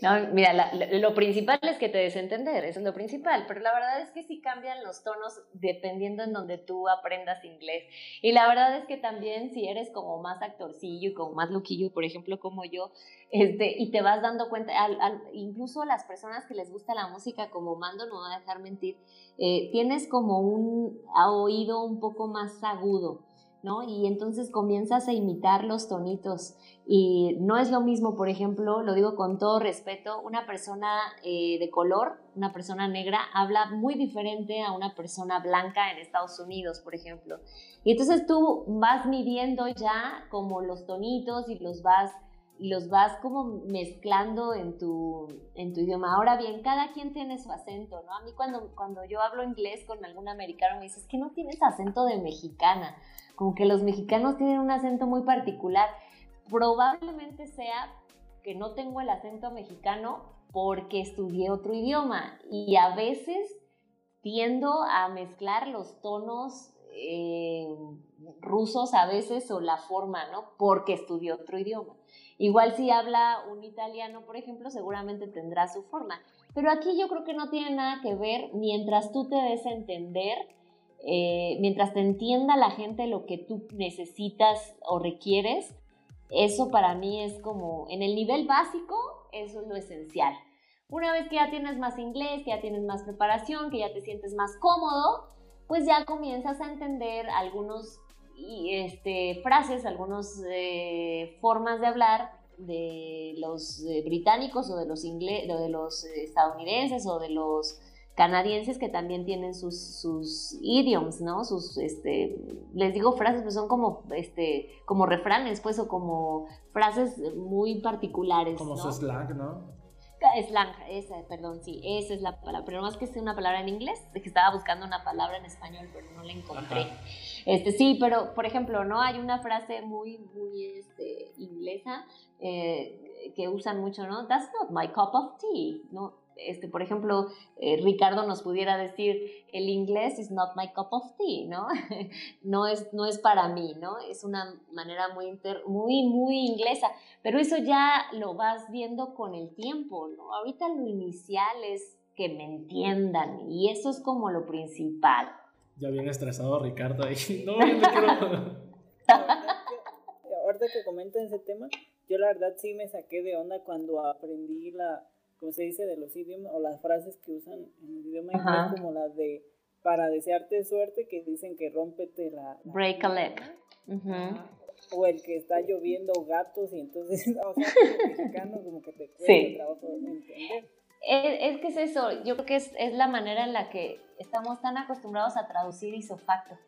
No, mira, lo principal es que te des entender, eso es lo principal, pero la verdad es que sí cambian los tonos dependiendo en donde tú aprendas inglés. Y la verdad es que también si eres como más actorcillo y como más loquillo, por ejemplo, como yo, este, y te vas dando cuenta, incluso las personas que les gusta la música como Mando, no voy a dejar mentir, eh, tienes como un oído un poco más agudo. ¿No? Y entonces comienzas a imitar los tonitos. Y no es lo mismo, por ejemplo, lo digo con todo respeto, una persona eh, de color, una persona negra, habla muy diferente a una persona blanca en Estados Unidos, por ejemplo. Y entonces tú vas midiendo ya como los tonitos y los vas y los vas como mezclando en tu, en tu idioma. Ahora bien, cada quien tiene su acento, ¿no? A mí cuando, cuando yo hablo inglés con algún americano me dice, es que no tienes acento de mexicana como que los mexicanos tienen un acento muy particular. Probablemente sea que no tengo el acento mexicano porque estudié otro idioma y a veces tiendo a mezclar los tonos eh, rusos a veces o la forma, ¿no? Porque estudié otro idioma. Igual si habla un italiano, por ejemplo, seguramente tendrá su forma. Pero aquí yo creo que no tiene nada que ver mientras tú te des a entender eh, mientras te entienda la gente lo que tú necesitas o requieres, eso para mí es como, en el nivel básico, eso es lo esencial. Una vez que ya tienes más inglés, que ya tienes más preparación, que ya te sientes más cómodo, pues ya comienzas a entender algunos este, frases, algunas eh, formas de hablar de los eh, británicos o de los, de los estadounidenses o de los canadienses que también tienen sus, sus idioms, ¿no? Sus, este, les digo frases, pues son como, este, como refranes, pues, o como frases muy particulares. Como su slang, ¿no? Slang, esa, perdón, sí, esa es la palabra, pero más que sea una palabra en inglés, de que estaba buscando una palabra en español, pero no la encontré. Este, sí, pero, por ejemplo, ¿no? Hay una frase muy, muy, este, inglesa, eh, que usan mucho, ¿no? That's not my cup of tea, ¿no? Este, por ejemplo, eh, Ricardo nos pudiera decir, el inglés is not my cup of tea, ¿no? no, es, no es para mí, ¿no? Es una manera muy, muy, muy inglesa, pero eso ya lo vas viendo con el tiempo, ¿no? Ahorita lo inicial es que me entiendan y eso es como lo principal. Ya bien estresado Ricardo ahí. No, no quiero... Ahorita que comenta ese tema, yo la verdad sí me saqué de onda cuando aprendí la, como se dice, de los idiomas o las frases que usan en el idioma inglés, como las de para desearte suerte, que dicen que rómpete la. Break a leg. O el que está lloviendo gatos y entonces, o sea, mexicano, como que te cuesta trabajo entender. Es, que es eso, yo creo que es, es la manera en la que estamos tan acostumbrados a traducir isofacto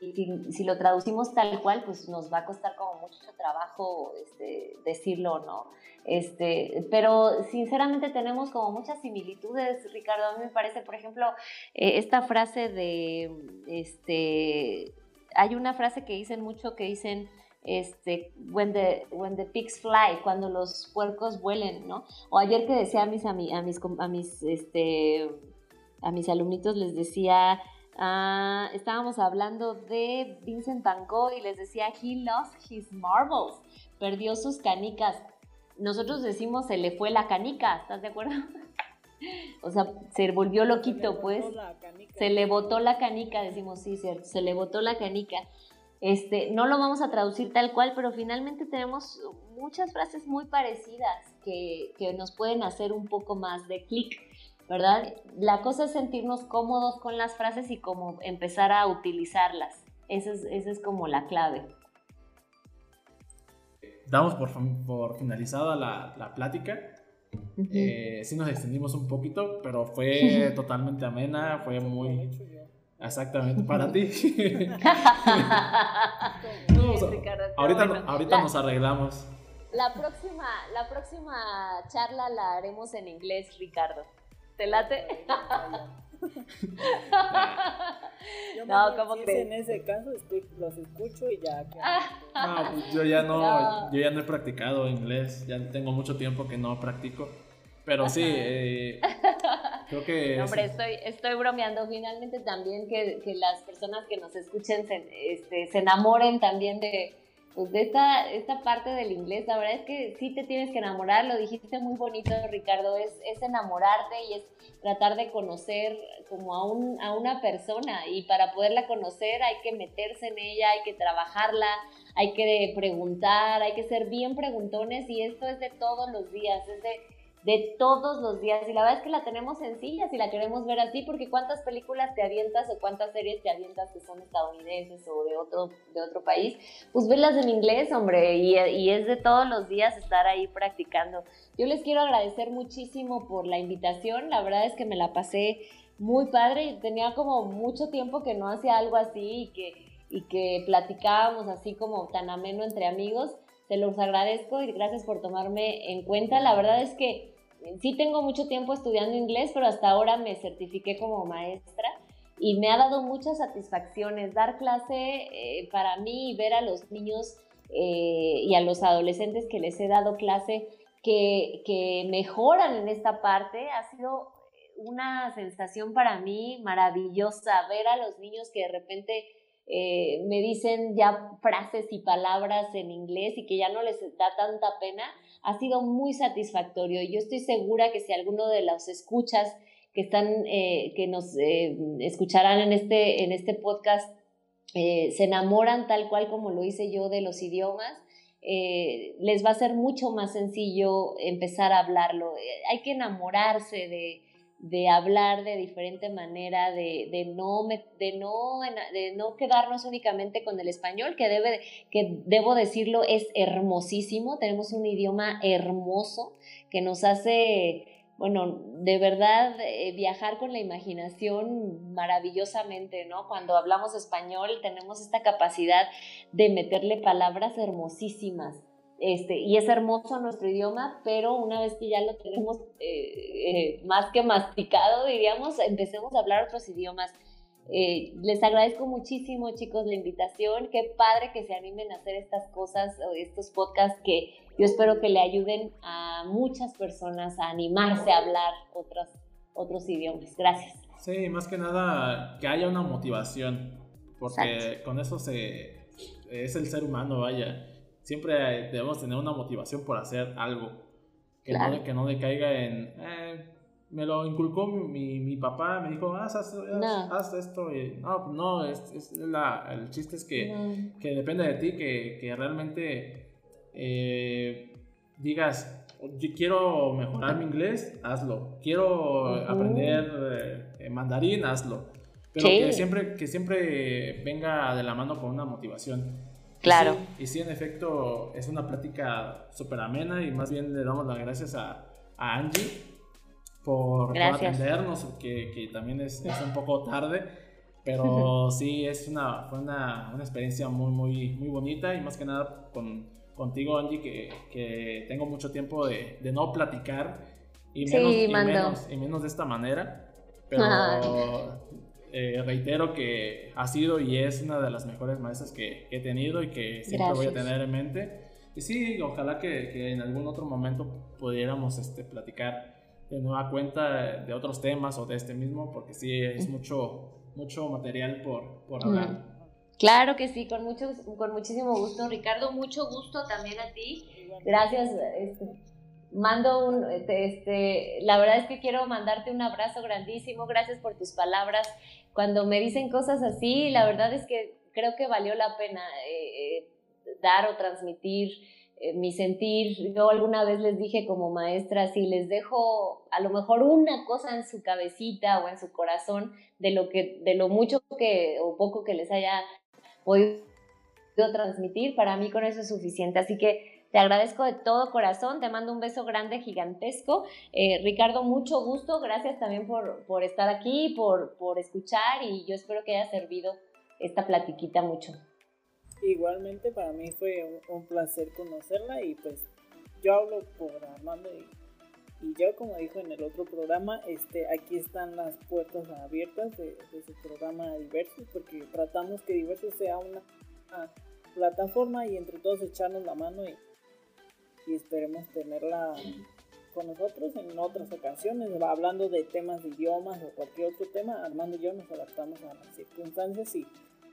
y si, lo traducimos tal cual, pues nos va a costar como mucho trabajo este, decirlo, ¿no? Este, pero sinceramente tenemos como muchas similitudes, Ricardo. A mí me parece, por ejemplo, eh, esta frase de, este, hay una frase que dicen mucho que dicen, este, when the, when the pigs fly, cuando los puercos vuelen, ¿no? O ayer que decía a mis, a mis, a mis, este, a mis alumnitos les decía, Ah, estábamos hablando de Vincent Van Gogh y les decía, he lost his marbles, perdió sus canicas. Nosotros decimos, se le fue la canica, ¿estás de acuerdo? o sea, se volvió loquito, pues. Se le botó la canica, decimos, sí, cierto, se le botó la canica. Este, no lo vamos a traducir tal cual, pero finalmente tenemos muchas frases muy parecidas que, que nos pueden hacer un poco más de clic. ¿Verdad? La cosa es sentirnos cómodos con las frases y como empezar a utilizarlas. Esa es, como la clave. Damos por, por finalizada la, la plática. Eh, sí nos extendimos un poquito, pero fue totalmente amena, fue muy... Exactamente, para ti. ahorita ahorita nos arreglamos. La próxima, la próxima charla la haremos en inglés, Ricardo. ¿Te late? no, como que en ese caso los escucho y ya. no, pues yo ya no, yo ya no he practicado inglés, ya tengo mucho tiempo que no practico. Pero sí, eh, creo que... hombre, estoy, estoy bromeando. Finalmente también que, que, las personas que nos escuchen se, este, se enamoren también de, pues de esta, esta parte del inglés, la verdad es que sí te tienes que enamorar, lo dijiste muy bonito Ricardo, es, es enamorarte y es tratar de conocer como a, un, a una persona y para poderla conocer hay que meterse en ella, hay que trabajarla, hay que preguntar, hay que ser bien preguntones y esto es de todos los días, es de de todos los días. Y la verdad es que la tenemos sencilla si la queremos ver así, porque cuántas películas te avientas o cuántas series te avientas que son estadounidenses o de otro, de otro país, pues verlas en inglés, hombre, y, y es de todos los días estar ahí practicando. Yo les quiero agradecer muchísimo por la invitación, la verdad es que me la pasé muy padre tenía como mucho tiempo que no hacía algo así y que, y que platicábamos así como tan ameno entre amigos. Se los agradezco y gracias por tomarme en cuenta. La verdad es que sí tengo mucho tiempo estudiando inglés, pero hasta ahora me certifiqué como maestra y me ha dado muchas satisfacciones dar clase eh, para mí y ver a los niños eh, y a los adolescentes que les he dado clase que, que mejoran en esta parte. Ha sido una sensación para mí maravillosa ver a los niños que de repente eh, me dicen ya frases y palabras en inglés y que ya no les da tanta pena ha sido muy satisfactorio. Yo estoy segura que si alguno de los escuchas que están, eh, que nos eh, escucharán en este, en este podcast, se enamoran tal cual como lo hice yo de los idiomas, les va a ser mucho más sencillo empezar a hablarlo. hay que enamorarse de, de hablar de diferente manera, de, de, no, de, no, de no quedarnos únicamente con el español, que, debe, que debo decirlo es hermosísimo, tenemos un idioma hermoso que nos hace, bueno, de verdad eh, viajar con la imaginación maravillosamente, ¿no? Cuando hablamos español tenemos esta capacidad de meterle palabras hermosísimas este, y es hermoso nuestro idioma, pero una vez que ya lo tenemos eh, eh, más que masticado, diríamos, empecemos a hablar otros idiomas. Eh, les agradezco muchísimo, chicos, la invitación. Qué padre que se animen a hacer estas cosas, estos podcasts que yo espero que le ayuden a muchas personas a animarse a hablar otros, otros idiomas. Gracias. Sí, más que nada que haya una motivación, porque con eso se, es el ser humano, vaya siempre debemos tener una motivación por hacer algo. Que, no, que no decaiga en... Eh, me lo inculcó mi, mi, papá, me dijo, haz, haz, esto. Y, no, no es, es la, el chiste es que, que depende de ti, que, que realmente eh, digas, yo quiero mejorar mi inglés, hazlo. Quiero aprender eh, mandarín, hazlo. Pero que, siempre, que siempre venga de la mano con una motivación. Claro. Y sí, en efecto, es una plática súper amena y más bien le damos las gracias a, a Angie por, atendernos, que, que también es, es, un poco tarde, pero sí, es una, fue una, una, experiencia muy, muy, muy bonita y más que nada con, contigo, Angie, que, que tengo mucho tiempo de, de no platicar y menos, y menos, y menos de esta manera. Pero eh, reitero que ha sido y es una de las mejores maestras que, he tenido y que siempre voy a tener en mente. Y sí, ojalá que, que, en algún otro momento pudiéramos este, platicar de nueva cuenta de otros temas o de este mismo, porque sí es mucho, mucho material por, por hablar. Claro que sí, con, mucho, con muchísimo gusto, Ricardo. Mucho gusto también a ti. Gracias. Este, mando un, este, la verdad es que quiero mandarte un abrazo grandísimo. Gracias por tus palabras cuando me dicen cosas así, la verdad es que creo que valió la pena eh, eh, dar o transmitir eh, mi sentir. Yo alguna vez les dije como maestra, si les dejo a lo mejor una cosa en su cabecita o en su corazón de lo que, de lo mucho que o poco que les haya podido transmitir, para mí con eso es suficiente. Así que te agradezco de todo corazón, te mando un beso grande, gigantesco. Eh, Ricardo, mucho gusto, gracias también por, por estar aquí, por, por escuchar y yo espero que haya servido esta platiquita mucho. Igualmente para mí fue un, placer conocerla y pues yo hablo por Armando y, yo como dijo en el otro programa, este, aquí están las puertas abiertas de, su programa Diversos porque tratamos que Diversos sea una, una plataforma y entre todos echarnos la mano y y esperemos tenerla con nosotros en otras ocasiones, hablando de temas de idiomas o cualquier otro tema, Armando y yo nos adaptamos a las circunstancias y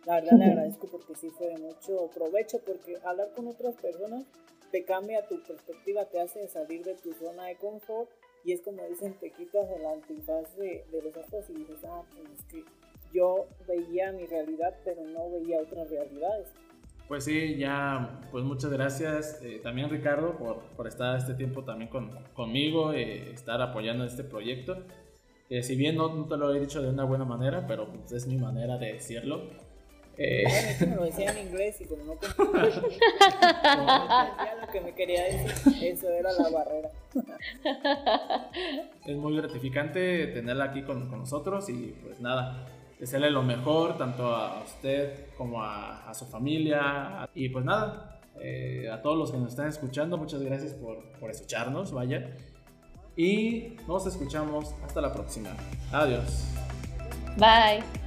la verdad le agradezco porque sí fue de mucho provecho, porque hablar con otras personas te cambia tu perspectiva, te hace salir de tu zona de confort y es como dicen, te quitas el antifaz de, de los ojos y dices, ah, pues es que yo veía mi realidad, pero no veía otras realidades. Pues sí, ya, pues muchas gracias eh, también Ricardo por, por, estar este tiempo también con, conmigo, eh, estar apoyando este proyecto. Si bien no, te lo he dicho de una buena manera, pero pues es mi manera de decirlo. Eh... Bueno, es que me lo decía en inglés y como no comprendía lo que me quería decir, eso era la barrera. es muy gratificante tenerla aquí con, con nosotros y pues nada, desearle lo mejor tanto a usted como a, su familia. Y pues nada, eh, a todos los que nos están escuchando, muchas gracias por, por escucharnos, vaya. Y nos escuchamos hasta la próxima. Adiós. Bye.